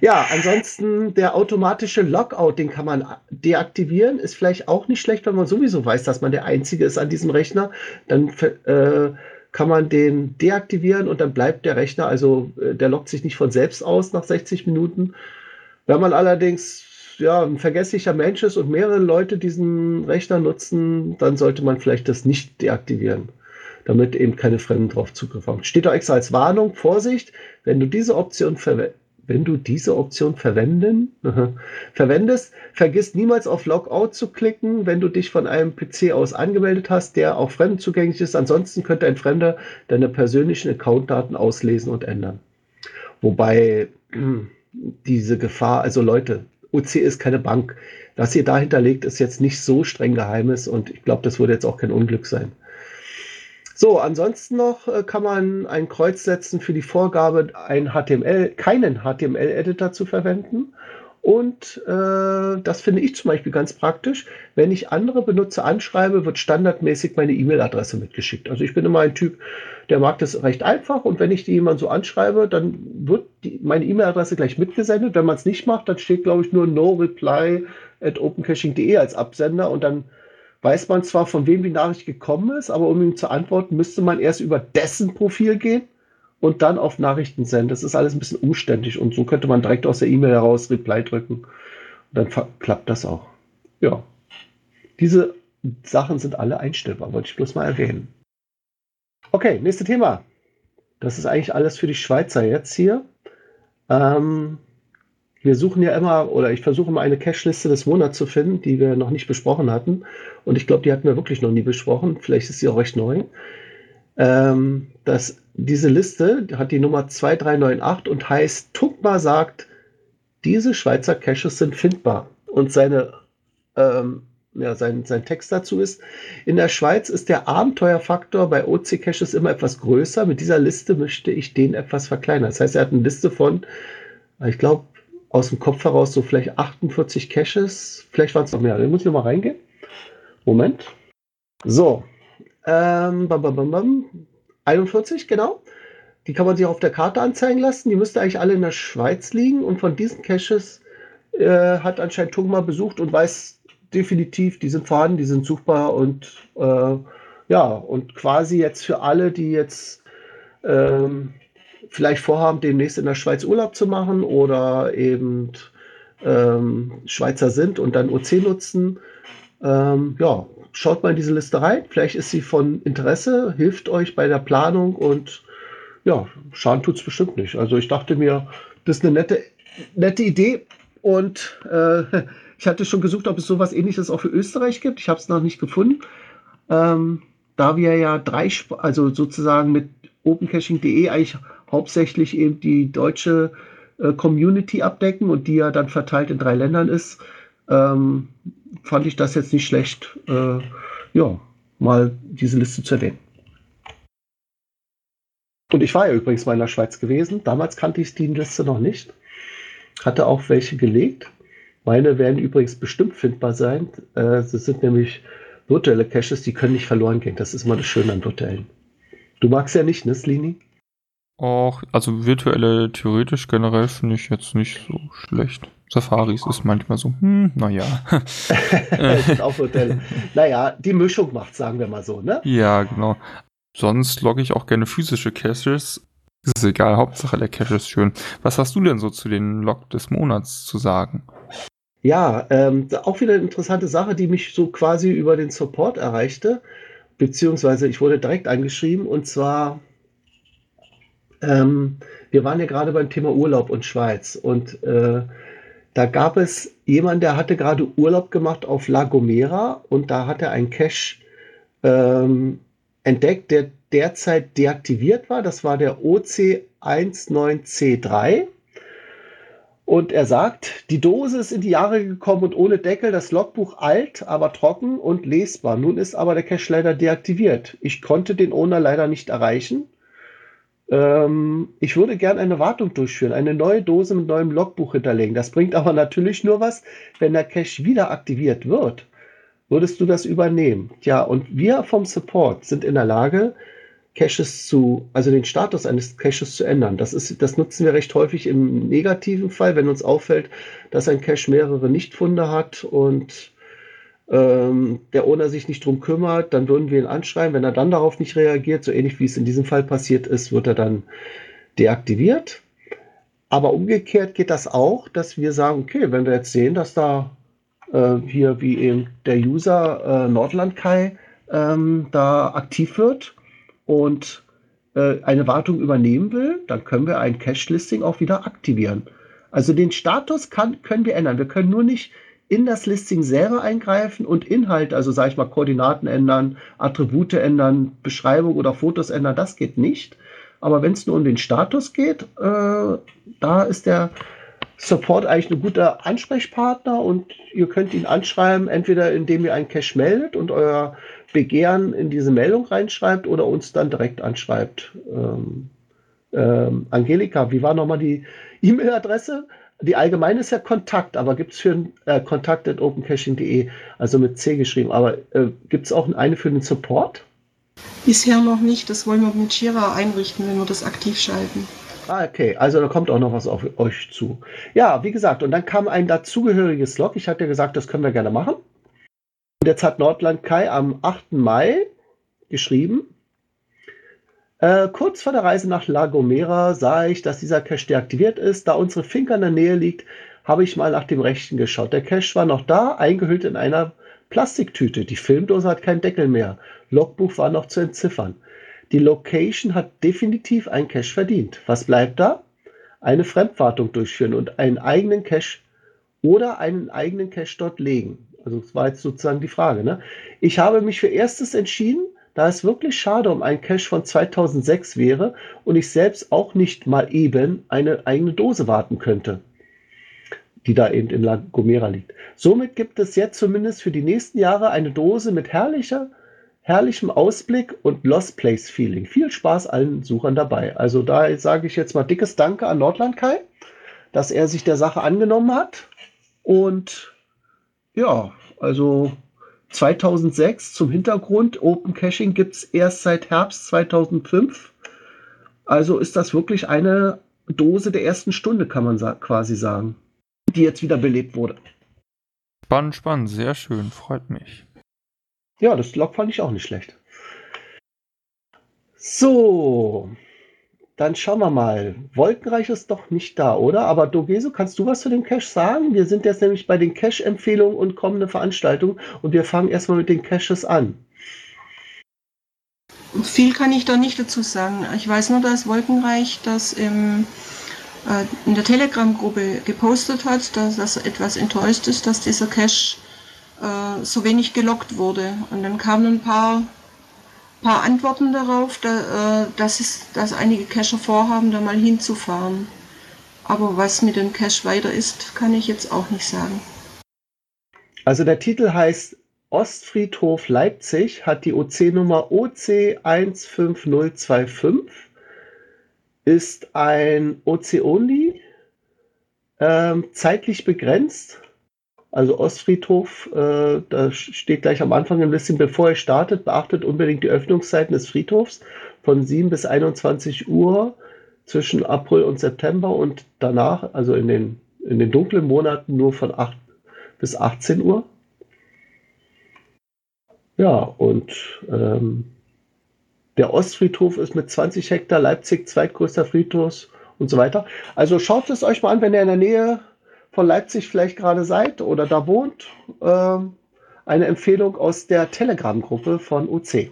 ja, ansonsten der automatische Logout, den kann man deaktivieren. Ist vielleicht auch nicht schlecht, wenn man sowieso weiß, dass man der Einzige ist an diesem Rechner. Dann äh, kann man den deaktivieren und dann bleibt der Rechner, also äh, der lockt sich nicht von selbst aus nach 60 Minuten. Wenn man allerdings ja, ein vergesslicher Mensch ist und mehrere Leute diesen Rechner nutzen, dann sollte man vielleicht das nicht deaktivieren, damit eben keine Fremden drauf Zugriff haben. Steht da extra als Warnung, Vorsicht, wenn du diese Option verwendest, wenn du diese Option verwenden, verwendest, vergiss niemals auf Logout zu klicken, wenn du dich von einem PC aus angemeldet hast, der auch fremden zugänglich ist. Ansonsten könnte ein Fremder deine persönlichen Accountdaten auslesen und ändern. Wobei diese Gefahr, also Leute, OC ist keine Bank. Was ihr dahinter legt, ist jetzt nicht so streng geheimes und ich glaube, das würde jetzt auch kein Unglück sein. So, ansonsten noch äh, kann man ein Kreuz setzen für die Vorgabe, ein HTML, keinen HTML-Editor zu verwenden. Und äh, das finde ich zum Beispiel ganz praktisch. Wenn ich andere Benutzer anschreibe, wird standardmäßig meine E-Mail-Adresse mitgeschickt. Also ich bin immer ein Typ, der mag das recht einfach. Und wenn ich die jemand so anschreibe, dann wird die, meine E-Mail-Adresse gleich mitgesendet. Wenn man es nicht macht, dann steht, glaube ich, nur no reply at opencaching.de als Absender und dann weiß man zwar, von wem die Nachricht gekommen ist, aber um ihm zu antworten, müsste man erst über dessen Profil gehen und dann auf Nachrichten senden. Das ist alles ein bisschen umständlich und so könnte man direkt aus der E-Mail heraus Reply drücken. Und dann klappt das auch. Ja. Diese Sachen sind alle einstellbar, wollte ich bloß mal erwähnen. Okay, nächstes Thema. Das ist eigentlich alles für die Schweizer jetzt hier. Ähm, wir suchen ja immer, oder ich versuche immer eine Cache-Liste des Monats zu finden, die wir noch nicht besprochen hatten. Und ich glaube, die hatten wir wirklich noch nie besprochen. Vielleicht ist sie auch recht neu. Ähm, das, diese Liste hat die Nummer 2398 und heißt, Tukma sagt, diese Schweizer Caches sind findbar. Und seine, ähm, ja, sein, sein Text dazu ist, in der Schweiz ist der Abenteuerfaktor bei OC-Caches immer etwas größer. Mit dieser Liste möchte ich den etwas verkleinern. Das heißt, er hat eine Liste von, ich glaube, aus dem Kopf heraus so vielleicht 48 Caches. Vielleicht waren es noch mehr. Da muss ich noch mal reingehen. Moment. So. Ähm, bam, bam, bam, 41, genau. Die kann man sich auf der Karte anzeigen lassen. Die müsste eigentlich alle in der Schweiz liegen. Und von diesen Caches äh, hat anscheinend Tungma besucht und weiß definitiv, die sind vorhanden, die sind suchbar und äh, ja, und quasi jetzt für alle, die jetzt ähm, vielleicht vorhaben, demnächst in der Schweiz Urlaub zu machen oder eben ähm, Schweizer sind und dann OC nutzen, ähm, ja, schaut mal in diese Liste rein. Vielleicht ist sie von Interesse, hilft euch bei der Planung und ja, Schaden tut es bestimmt nicht. Also ich dachte mir, das ist eine nette, nette Idee und äh, ich hatte schon gesucht, ob es sowas ähnliches auch für Österreich gibt. Ich habe es noch nicht gefunden. Ähm, da wir ja drei, also sozusagen mit opencaching.de eigentlich hauptsächlich eben die deutsche äh, Community abdecken und die ja dann verteilt in drei Ländern ist, ähm, fand ich das jetzt nicht schlecht, äh, ja, mal diese Liste zu erwähnen. Und ich war ja übrigens mal in der Schweiz gewesen. Damals kannte ich die Liste noch nicht. Hatte auch welche gelegt. Meine werden übrigens bestimmt findbar sein. Äh, das sind nämlich virtuelle Caches, die können nicht verloren gehen. Das ist immer das Schöne an virtuellen. Du magst ja nicht, ne, Slini? Auch, also virtuelle theoretisch generell finde ich jetzt nicht so schlecht. Safaris ist manchmal so, hm, naja. Naja, die Mischung macht, sagen wir mal so, ne? Ja, genau. Sonst logge ich auch gerne physische Caches. Ist egal, Hauptsache der Cache ist schön. Was hast du denn so zu den Log des Monats zu sagen? Ja, ähm, auch wieder eine interessante Sache, die mich so quasi über den Support erreichte, beziehungsweise ich wurde direkt angeschrieben und zwar ähm, wir waren ja gerade beim Thema Urlaub und Schweiz und äh, da gab es jemanden, der hatte gerade Urlaub gemacht auf La Gomera und da hat er einen Cache ähm, entdeckt, der derzeit deaktiviert war. Das war der OC19C3. Und er sagt, die Dose ist in die Jahre gekommen und ohne Deckel, das Logbuch alt, aber trocken und lesbar. Nun ist aber der Cache leider deaktiviert. Ich konnte den Owner leider nicht erreichen. Ähm, ich würde gerne eine Wartung durchführen, eine neue Dose mit neuem Logbuch hinterlegen. Das bringt aber natürlich nur was, wenn der Cache wieder aktiviert wird. Würdest du das übernehmen? Ja, und wir vom Support sind in der Lage, Caches zu, also den Status eines Caches zu ändern. Das, ist, das nutzen wir recht häufig im negativen Fall, wenn uns auffällt, dass ein Cache mehrere Nichtfunde hat und ähm, der Owner sich nicht drum kümmert, dann würden wir ihn anschreiben. Wenn er dann darauf nicht reagiert, so ähnlich wie es in diesem Fall passiert ist, wird er dann deaktiviert. Aber umgekehrt geht das auch, dass wir sagen, okay, wenn wir jetzt sehen, dass da äh, hier wie eben der User äh, Nordland ähm, da aktiv wird, und äh, eine Wartung übernehmen will, dann können wir ein Cache-Listing auch wieder aktivieren. Also den Status kann, können wir ändern. Wir können nur nicht in das Listing selber eingreifen und Inhalt, also sage ich mal Koordinaten ändern, Attribute ändern, Beschreibung oder Fotos ändern, das geht nicht. Aber wenn es nur um den Status geht, äh, da ist der Support eigentlich ein guter Ansprechpartner und ihr könnt ihn anschreiben, entweder indem ihr einen Cache meldet und euer Begehren in diese Meldung reinschreibt oder uns dann direkt anschreibt. Ähm, ähm, Angelika, wie war nochmal die E-Mail-Adresse? Die allgemeine ist ja Kontakt, aber gibt es für äh, kontakt.opencaching.de, also mit C geschrieben, aber äh, gibt es auch eine für den Support? Bisher noch nicht, das wollen wir mit Jira einrichten, wenn wir das aktiv schalten. Ah, okay, also da kommt auch noch was auf euch zu. Ja, wie gesagt, und dann kam ein dazugehöriges Log. Ich hatte gesagt, das können wir gerne machen. Und jetzt hat Nordland Kai am 8. Mai geschrieben, äh, kurz vor der Reise nach La Gomera sah ich, dass dieser Cache deaktiviert ist. Da unsere Finca in der Nähe liegt, habe ich mal nach dem Rechten geschaut. Der Cache war noch da, eingehüllt in einer Plastiktüte. Die Filmdose hat keinen Deckel mehr. Logbuch war noch zu entziffern. Die Location hat definitiv einen Cache verdient. Was bleibt da? Eine Fremdwartung durchführen und einen eigenen Cache oder einen eigenen Cache dort legen. Also das war jetzt sozusagen die Frage. Ne? Ich habe mich für erstes entschieden, da es wirklich schade um einen Cache von 2006 wäre und ich selbst auch nicht mal eben eine eigene Dose warten könnte, die da eben in La Gomera liegt. Somit gibt es jetzt zumindest für die nächsten Jahre eine Dose mit herrlicher, herrlichem Ausblick und Lost Place Feeling. Viel Spaß allen Suchern dabei. Also da sage ich jetzt mal dickes Danke an Nordland Kai, dass er sich der Sache angenommen hat und ja, also 2006 zum Hintergrund. Open Caching gibt es erst seit Herbst 2005. Also ist das wirklich eine Dose der ersten Stunde, kann man sa quasi sagen, die jetzt wieder belebt wurde. Spannend, spannend, sehr schön, freut mich. Ja, das Log fand ich auch nicht schlecht. So, dann schauen wir mal. Wolkenreich ist doch nicht da, oder? Aber Dogeso, kannst du was zu dem Cache sagen? Wir sind jetzt nämlich bei den Cache-Empfehlungen und kommende Veranstaltungen und wir fangen erstmal mit den Caches an. Viel kann ich da nicht dazu sagen. Ich weiß nur, dass Wolkenreich das im, äh, in der Telegram-Gruppe gepostet hat, dass das etwas enttäuscht ist, dass dieser Cache äh, so wenig gelockt wurde. Und dann kamen ein paar paar Antworten darauf, da, äh, dass, es, dass einige Cacher vorhaben, da mal hinzufahren. Aber was mit dem Cache weiter ist, kann ich jetzt auch nicht sagen. Also der Titel heißt Ostfriedhof Leipzig, hat die OC-Nummer OC15025, ist ein OC-Only, ähm, zeitlich begrenzt also Ostfriedhof, äh, da steht gleich am Anfang ein bisschen, bevor ihr startet, beachtet unbedingt die Öffnungszeiten des Friedhofs von 7 bis 21 Uhr zwischen April und September und danach, also in den, in den dunklen Monaten, nur von 8 bis 18 Uhr. Ja, und ähm, der Ostfriedhof ist mit 20 Hektar Leipzig zweitgrößter Friedhof und so weiter. Also schaut es euch mal an, wenn ihr in der Nähe von Leipzig vielleicht gerade seid oder da wohnt, äh, eine Empfehlung aus der Telegram-Gruppe von UC,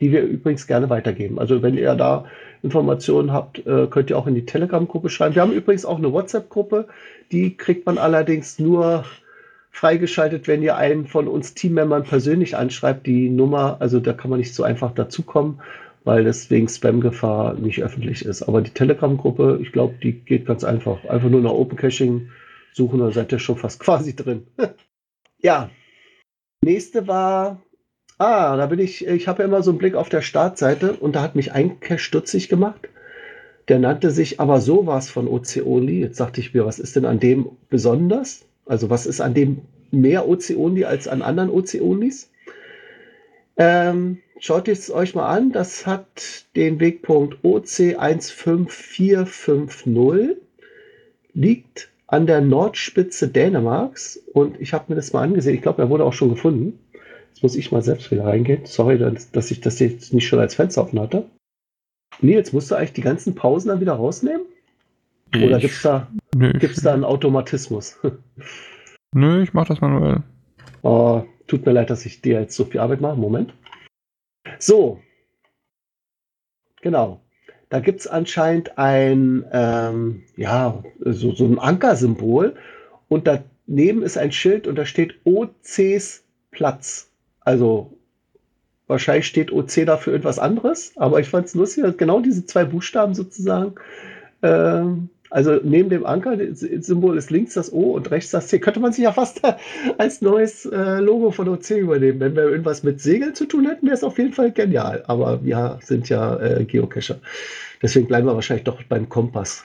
die wir übrigens gerne weitergeben. Also wenn ihr da Informationen habt, äh, könnt ihr auch in die Telegram-Gruppe schreiben. Wir haben übrigens auch eine WhatsApp-Gruppe, die kriegt man allerdings nur freigeschaltet, wenn ihr einen von uns Teammembern persönlich anschreibt. Die Nummer, also da kann man nicht so einfach dazukommen, weil deswegen Spam-Gefahr nicht öffentlich ist. Aber die Telegram-Gruppe, ich glaube, die geht ganz einfach. Einfach nur nach Open Caching suchen, dann seid ihr schon fast quasi drin. ja. Nächste war, ah, da bin ich, ich habe ja immer so einen Blick auf der Startseite und da hat mich ein Cache stutzig gemacht. Der nannte sich aber sowas von Oceoli. Jetzt dachte ich mir, was ist denn an dem besonders? Also was ist an dem mehr Oceoli als an anderen Oceolis? Ähm, schaut es euch mal an. Das hat den Wegpunkt OC15450. Liegt an der Nordspitze Dänemarks und ich habe mir das mal angesehen. Ich glaube, er wurde auch schon gefunden. Jetzt muss ich mal selbst wieder reingehen. Sorry, dass ich das jetzt nicht schon als Fenster offen hatte. Nils, musst du eigentlich die ganzen Pausen dann wieder rausnehmen? Oder gibt es da, nö, gibt's da einen Automatismus? Nö, ich mache das manuell. Oh, tut mir leid, dass ich dir jetzt so viel Arbeit mache. Moment. So. Genau. Da gibt es anscheinend ein, ähm, ja, so, so ein Ankersymbol und daneben ist ein Schild und da steht OCs Platz. Also Wahrscheinlich steht OC da für irgendwas anderes, aber ich fand es lustig, dass genau diese zwei Buchstaben sozusagen, ähm, also neben dem Anker-Symbol ist links das O und rechts das C, könnte man sich ja fast als neues äh, Logo von OC übernehmen. Wenn wir irgendwas mit Segeln zu tun hätten, wäre es auf jeden Fall genial. Aber wir sind ja äh, Geocacher. Deswegen bleiben wir wahrscheinlich doch beim Kompass.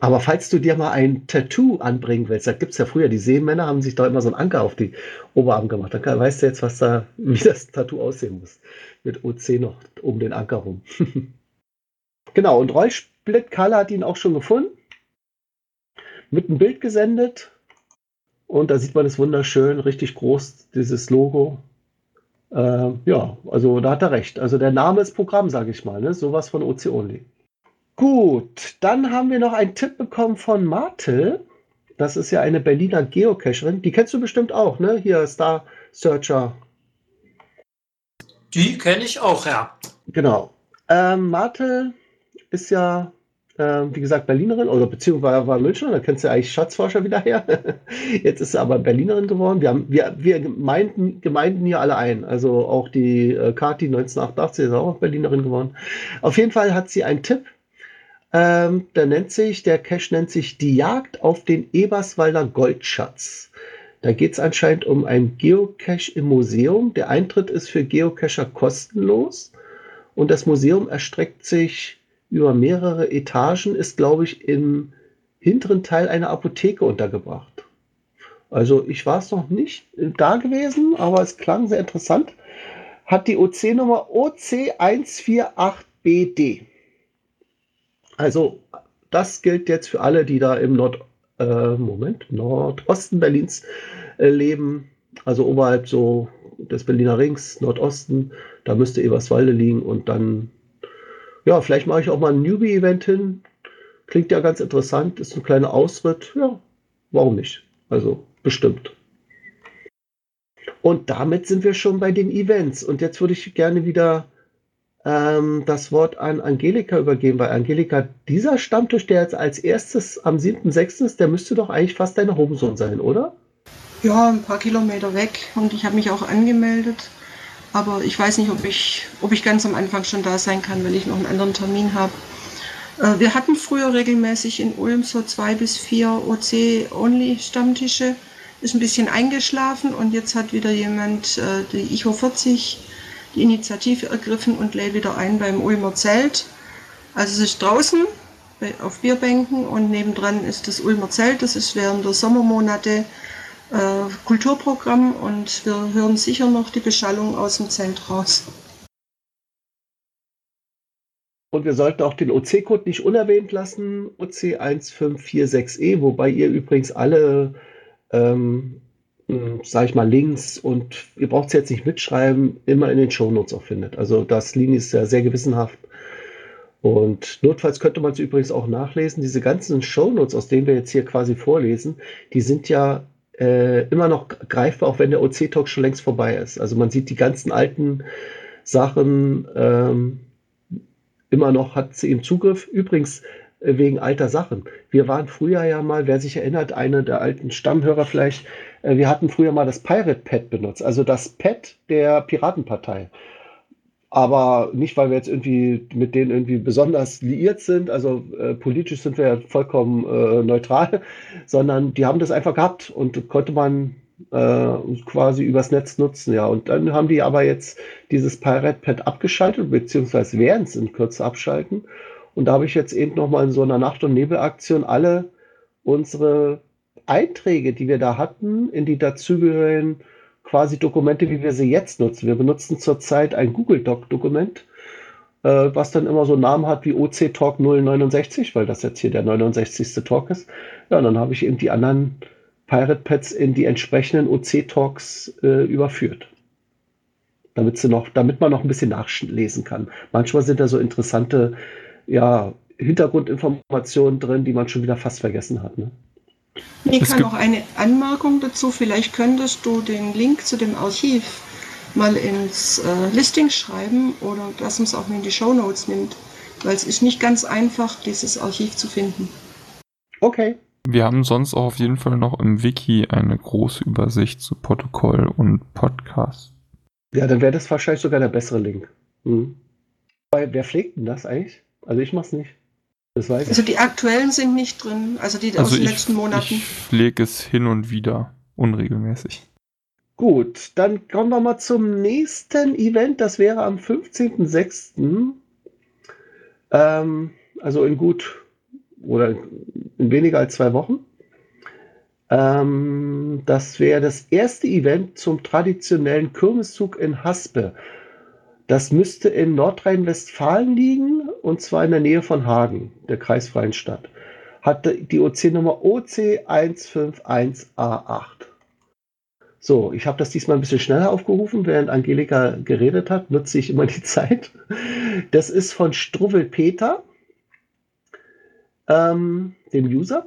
Aber falls du dir mal ein Tattoo anbringen willst, da gibt es ja früher, die Seemänner haben sich da immer so einen Anker auf die Oberarm gemacht. Dann weißt du jetzt, was da, wie das Tattoo aussehen muss. Mit OC noch um den Anker rum. genau, und Rollsplit Kalle hat ihn auch schon gefunden. Mit einem Bild gesendet. Und da sieht man es wunderschön, richtig groß, dieses Logo. Äh, ja, also da hat er recht. Also der Name ist Programm, sage ich mal. Ne? Sowas von OC Only. Gut, dann haben wir noch einen Tipp bekommen von Martel. Das ist ja eine Berliner Geocacherin. Die kennst du bestimmt auch, ne? Hier Star Searcher. Die kenne ich auch, ja. Genau. Ähm, Martel ist ja, äh, wie gesagt, Berlinerin oder beziehungsweise war Münchner, da kennst du ja eigentlich Schatzforscher wieder her. Jetzt ist sie aber Berlinerin geworden. Wir, haben, wir, wir gemeinten, gemeinden hier alle ein. Also auch die äh, Kati 1988 ist auch Berlinerin geworden. Auf jeden Fall hat sie einen Tipp ähm, der nennt sich, der Cache nennt sich Die Jagd auf den Eberswalder Goldschatz. Da geht es anscheinend um ein Geocache im Museum. Der Eintritt ist für Geocacher kostenlos und das Museum erstreckt sich über mehrere Etagen, ist, glaube ich, im hinteren Teil einer Apotheke untergebracht. Also ich war es noch nicht da gewesen, aber es klang sehr interessant. Hat die OC-Nummer OC148BD. Also das gilt jetzt für alle, die da im Nord, äh, Moment, Nordosten Berlins äh, leben, also oberhalb so des Berliner Rings, Nordosten, da müsste Eberswalde liegen und dann, ja, vielleicht mache ich auch mal ein Newbie-Event hin. Klingt ja ganz interessant, ist ein kleiner Ausritt, ja, warum nicht? Also bestimmt. Und damit sind wir schon bei den Events. Und jetzt würde ich gerne wieder ähm, das Wort an Angelika übergeben, weil Angelika, dieser Stammtisch, der jetzt als erstes am 7.6. ist, der müsste doch eigentlich fast deine Homezone sein, oder? Ja, ein paar Kilometer weg und ich habe mich auch angemeldet. Aber ich weiß nicht, ob ich, ob ich ganz am Anfang schon da sein kann, weil ich noch einen anderen Termin habe. Äh, wir hatten früher regelmäßig in Ulm so zwei bis vier OC-Only-Stammtische. Ist ein bisschen eingeschlafen und jetzt hat wieder jemand äh, die ICHO 40 die Initiative ergriffen und lädt wieder ein beim Ulmer Zelt. Also es ist draußen auf Bierbänken und nebendran ist das Ulmer Zelt. Das ist während der Sommermonate äh, Kulturprogramm und wir hören sicher noch die Beschallung aus dem Zelt raus. Und wir sollten auch den OC-Code nicht unerwähnt lassen, OC1546E, wobei ihr übrigens alle ähm, sage ich mal, Links und ihr braucht es jetzt nicht mitschreiben, immer in den Shownotes auch findet. Also das Linie ist ja sehr gewissenhaft. Und notfalls könnte man es übrigens auch nachlesen. Diese ganzen Shownotes, aus denen wir jetzt hier quasi vorlesen, die sind ja äh, immer noch greifbar, auch wenn der OC-Talk schon längst vorbei ist. Also man sieht die ganzen alten Sachen ähm, immer noch, hat sie im Zugriff. Übrigens, äh, wegen alter Sachen. Wir waren früher ja mal, wer sich erinnert, einer der alten Stammhörer vielleicht, äh, wir hatten früher mal das Pirate Pad benutzt, also das Pad der Piratenpartei. Aber nicht, weil wir jetzt irgendwie mit denen irgendwie besonders liiert sind. Also äh, politisch sind wir ja vollkommen äh, neutral, sondern die haben das einfach gehabt und konnte man äh, quasi übers Netz nutzen. Ja, und dann haben die aber jetzt dieses Pirate Pad abgeschaltet, beziehungsweise werden es in Kürze abschalten. Und da habe ich jetzt eben nochmal in so einer Nacht- und Nebelaktion alle unsere Einträge, die wir da hatten, in die dazugehörigen quasi Dokumente, wie wir sie jetzt nutzen. Wir benutzen zurzeit ein Google Doc-Dokument, äh, was dann immer so einen Namen hat wie OC Talk 069, weil das jetzt hier der 69. Talk ist. Ja, und dann habe ich eben die anderen Pirate Pads in die entsprechenden OC Talks äh, überführt. Damit, sie noch, damit man noch ein bisschen nachlesen kann. Manchmal sind da so interessante ja, Hintergrundinformationen drin, die man schon wieder fast vergessen hat. Ne? Ich kann noch eine Anmerkung dazu. Vielleicht könntest du den Link zu dem Archiv mal ins äh, Listing schreiben oder dass man es auch in die Show Notes nimmt, weil es ist nicht ganz einfach, dieses Archiv zu finden. Okay. Wir haben sonst auch auf jeden Fall noch im Wiki eine große Übersicht zu Protokoll und Podcast. Ja, dann wäre das wahrscheinlich sogar der bessere Link. Mhm. Wer pflegt denn das eigentlich? Also ich mach's nicht. Das weiß ich. Also die aktuellen sind nicht drin, also die also aus den ich, letzten Monaten. Ich pflege es hin und wieder, unregelmäßig. Gut, dann kommen wir mal zum nächsten Event. Das wäre am 15.06. Ähm, also in gut oder in weniger als zwei Wochen. Ähm, das wäre das erste Event zum traditionellen Kirmeszug in Haspe. Das müsste in Nordrhein-Westfalen liegen und zwar in der Nähe von Hagen, der kreisfreien Stadt. Hat die OC-Nummer OC151A8. So, ich habe das diesmal ein bisschen schneller aufgerufen, während Angelika geredet hat, nutze ich immer die Zeit. Das ist von Struwel Peter, ähm, dem User.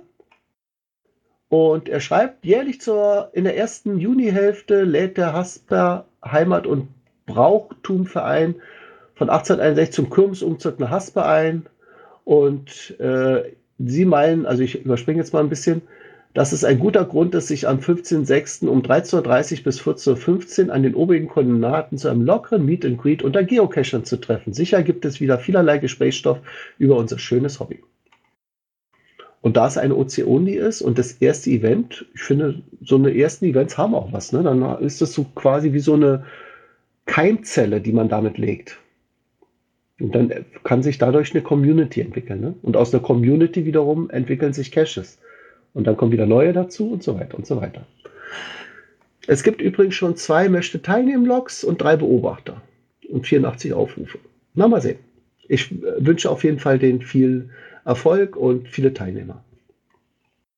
Und er schreibt, jährlich zur, in der ersten Junihälfte lädt der Hasper Heimat- und Brauchtumverein von 1861 zum Kirmesumzug nach Haspe ein. Und äh, sie meinen, also ich überspringe jetzt mal ein bisschen, dass es ein guter Grund ist, sich am 15.06. um 13.30 Uhr bis 14.15 Uhr an den obigen Koordinaten zu einem lockeren Meet and Greet unter Geocachern zu treffen. Sicher gibt es wieder vielerlei Gesprächsstoff über unser schönes Hobby. Und da es eine OC-Only ist und das erste Event, ich finde, so eine ersten Events haben auch was. Ne? Dann ist das so quasi wie so eine Keimzelle, die man damit legt. Und dann kann sich dadurch eine Community entwickeln. Ne? Und aus einer Community wiederum entwickeln sich Caches. Und dann kommen wieder neue dazu und so weiter und so weiter. Es gibt übrigens schon zwei möchte teilnehmen Logs und drei Beobachter und 84 Aufrufe. Na, mal sehen. Ich äh, wünsche auf jeden Fall den viel Erfolg und viele Teilnehmer.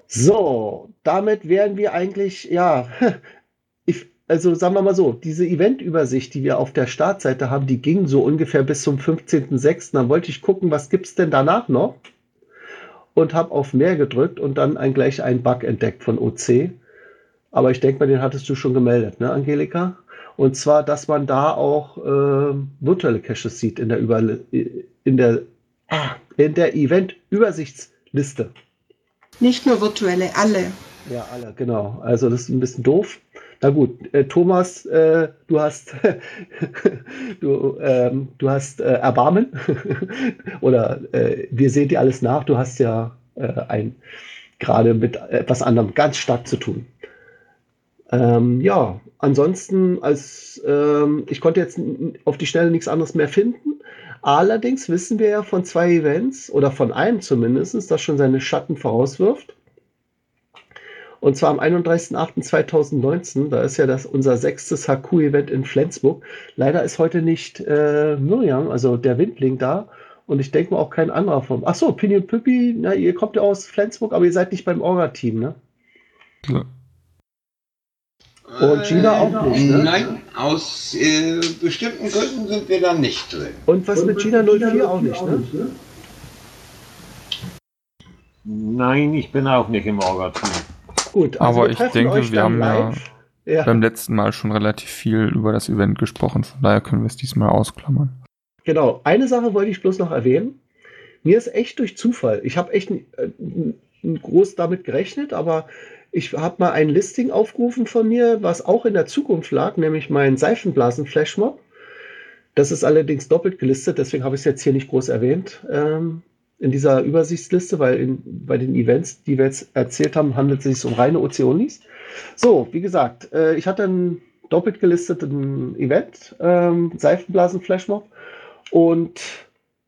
So, damit wären wir eigentlich, ja, ich, also sagen wir mal so, diese Eventübersicht, die wir auf der Startseite haben, die ging so ungefähr bis zum 15.06. Dann wollte ich gucken, was gibt es denn danach noch? Und habe auf mehr gedrückt und dann ein, gleich einen Bug entdeckt von OC. Aber ich denke mal, den hattest du schon gemeldet, ne, Angelika? Und zwar, dass man da auch äh, virtuelle Caches sieht in der, Über in der, in der Event-Übersichtsliste. Nicht nur virtuelle, alle. Ja, alle, genau. Also das ist ein bisschen doof. Na gut, äh, Thomas, äh, du hast, du, ähm, du hast äh, Erbarmen oder äh, wir sehen dir alles nach. Du hast ja äh, ein gerade mit etwas anderem ganz stark zu tun. Ähm, ja, ansonsten als ähm, ich konnte jetzt auf die Schnelle nichts anderes mehr finden. Allerdings wissen wir ja von zwei Events oder von einem zumindest, das schon seine Schatten vorauswirft. Und zwar am 31.08.2019, da ist ja das unser sechstes HQ-Event in Flensburg. Leider ist heute nicht äh, Miriam, also der Windling da. Und ich denke mal auch kein anderer vom. Achso, Pini und Pippi, na, ihr kommt ja aus Flensburg, aber ihr seid nicht beim Orga-Team, ne? Ja. Und Gina auch nicht, ne? Nein, aus äh, bestimmten Gründen sind wir da nicht drin. Und was Und mit Gina 04 auch nicht, ne? ne? Nein, ich bin auch nicht im Orga-Team. Gut, also aber ich denke, wir haben ja, ja, beim letzten Mal schon relativ viel über das Event gesprochen. Von daher können wir es diesmal ausklammern. Genau. Eine Sache wollte ich bloß noch erwähnen. Mir ist echt durch Zufall. Ich habe echt äh, groß damit gerechnet, aber ich habe mal ein Listing aufgerufen von mir, was auch in der Zukunft lag, nämlich mein Seifenblasen-Flashmob. Das ist allerdings doppelt gelistet, deswegen habe ich es jetzt hier nicht groß erwähnt ähm, in dieser Übersichtsliste, weil in, bei den Events, die wir jetzt erzählt haben, handelt es sich um reine OC-Onlys. So, wie gesagt, äh, ich hatte ein doppelt gelisteten Event, ähm, Seifenblasen-Flashmob, und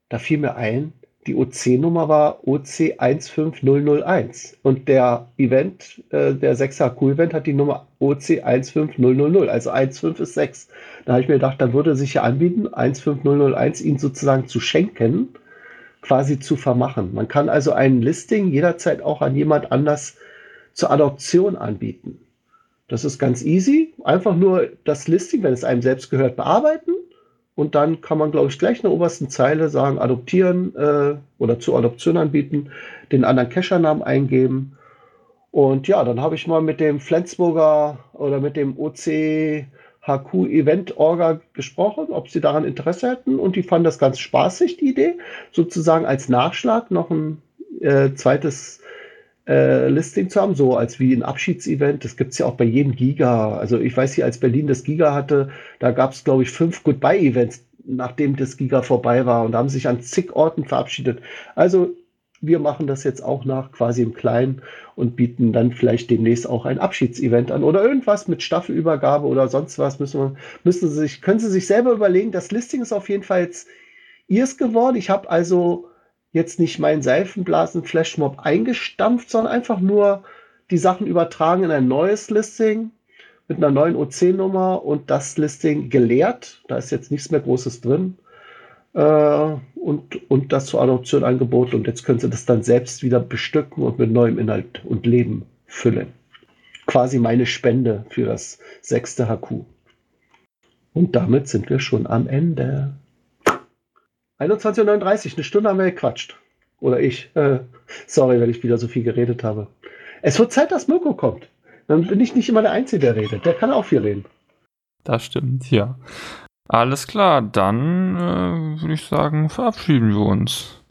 da fiel mir ein, die OC-Nummer war OC15001 und der Event, äh, der 6er Q-Event hat die Nummer OC15000, also 15 ist 6. Da habe ich mir gedacht, dann würde sich ja anbieten, 15001 ihn sozusagen zu schenken, quasi zu vermachen. Man kann also ein Listing jederzeit auch an jemand anders zur Adoption anbieten. Das ist ganz easy. Einfach nur das Listing, wenn es einem selbst gehört, bearbeiten und dann kann man, glaube ich, gleich in der obersten Zeile sagen, adoptieren äh, oder zur Adoption anbieten, den anderen Cacher-Namen eingeben. Und ja, dann habe ich mal mit dem Flensburger oder mit dem OCHQ Event Orga gesprochen, ob sie daran Interesse hätten. Und die fanden das ganz spaßig, die Idee, sozusagen als Nachschlag noch ein äh, zweites äh, Listing zu haben, so als wie ein Abschiedsevent. Das gibt es ja auch bei jedem Giga. Also ich weiß hier, als Berlin das Giga hatte, da gab es, glaube ich, fünf Goodbye-Events, nachdem das Giga vorbei war und da haben sich an zig Orten verabschiedet. Also wir machen das jetzt auch nach quasi im Kleinen und bieten dann vielleicht demnächst auch ein Abschiedsevent an oder irgendwas mit Staffelübergabe oder sonst was. Müssen, wir, müssen Sie sich, können Sie sich selber überlegen. Das Listing ist auf jeden Fall jetzt ihrs geworden. Ich habe also jetzt nicht meinen Seifenblasen-Flashmob eingestampft, sondern einfach nur die Sachen übertragen in ein neues Listing mit einer neuen OC-Nummer und das Listing geleert. Da ist jetzt nichts mehr Großes drin. Äh, und, und das zur Adoption angeboten. Und jetzt können Sie das dann selbst wieder bestücken und mit neuem Inhalt und Leben füllen. Quasi meine Spende für das sechste HQ. Und damit sind wir schon am Ende. 21.39 Uhr, eine Stunde haben wir gequatscht. Oder ich. Äh, sorry, wenn ich wieder so viel geredet habe. Es wird Zeit, dass Mirko kommt. Dann bin ich nicht immer der Einzige, der redet. Der kann auch viel reden. Das stimmt, ja. Alles klar, dann äh, würde ich sagen, verabschieden wir uns.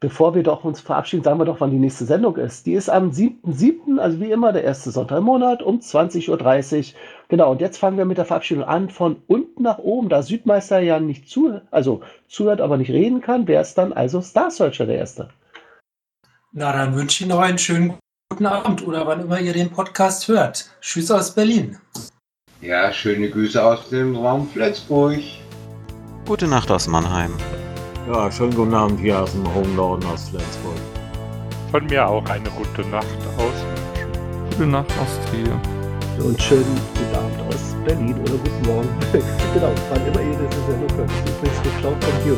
Bevor wir doch uns verabschieden, sagen wir doch, wann die nächste Sendung ist. Die ist am 7.7., also wie immer der erste Sonntag im Monat um 20.30 Uhr. Genau, und jetzt fangen wir mit der Verabschiedung an von unten nach oben. Da Südmeister ja nicht zuhört, also zuhört, aber nicht reden kann, wäre es dann also Star Searcher der Erste. Na, dann wünsche ich noch einen schönen guten Abend oder wann immer ihr den Podcast hört. Tschüss aus Berlin. Ja, schöne Grüße aus dem Raum Flensburg. Gute Nacht aus Mannheim. Ja, schönen guten Abend hier aus dem hohen Norden aus Flensburg. Von mir auch eine gute Nacht aus. Gute Nacht aus Trier. Und schönen guten Abend aus Berlin oder guten Morgen. genau, wann immer ihr das Sendung hört. Übrigens geklaut von hier.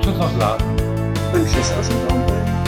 Tschüss aus Laden. Und tschüss aus dem Raum.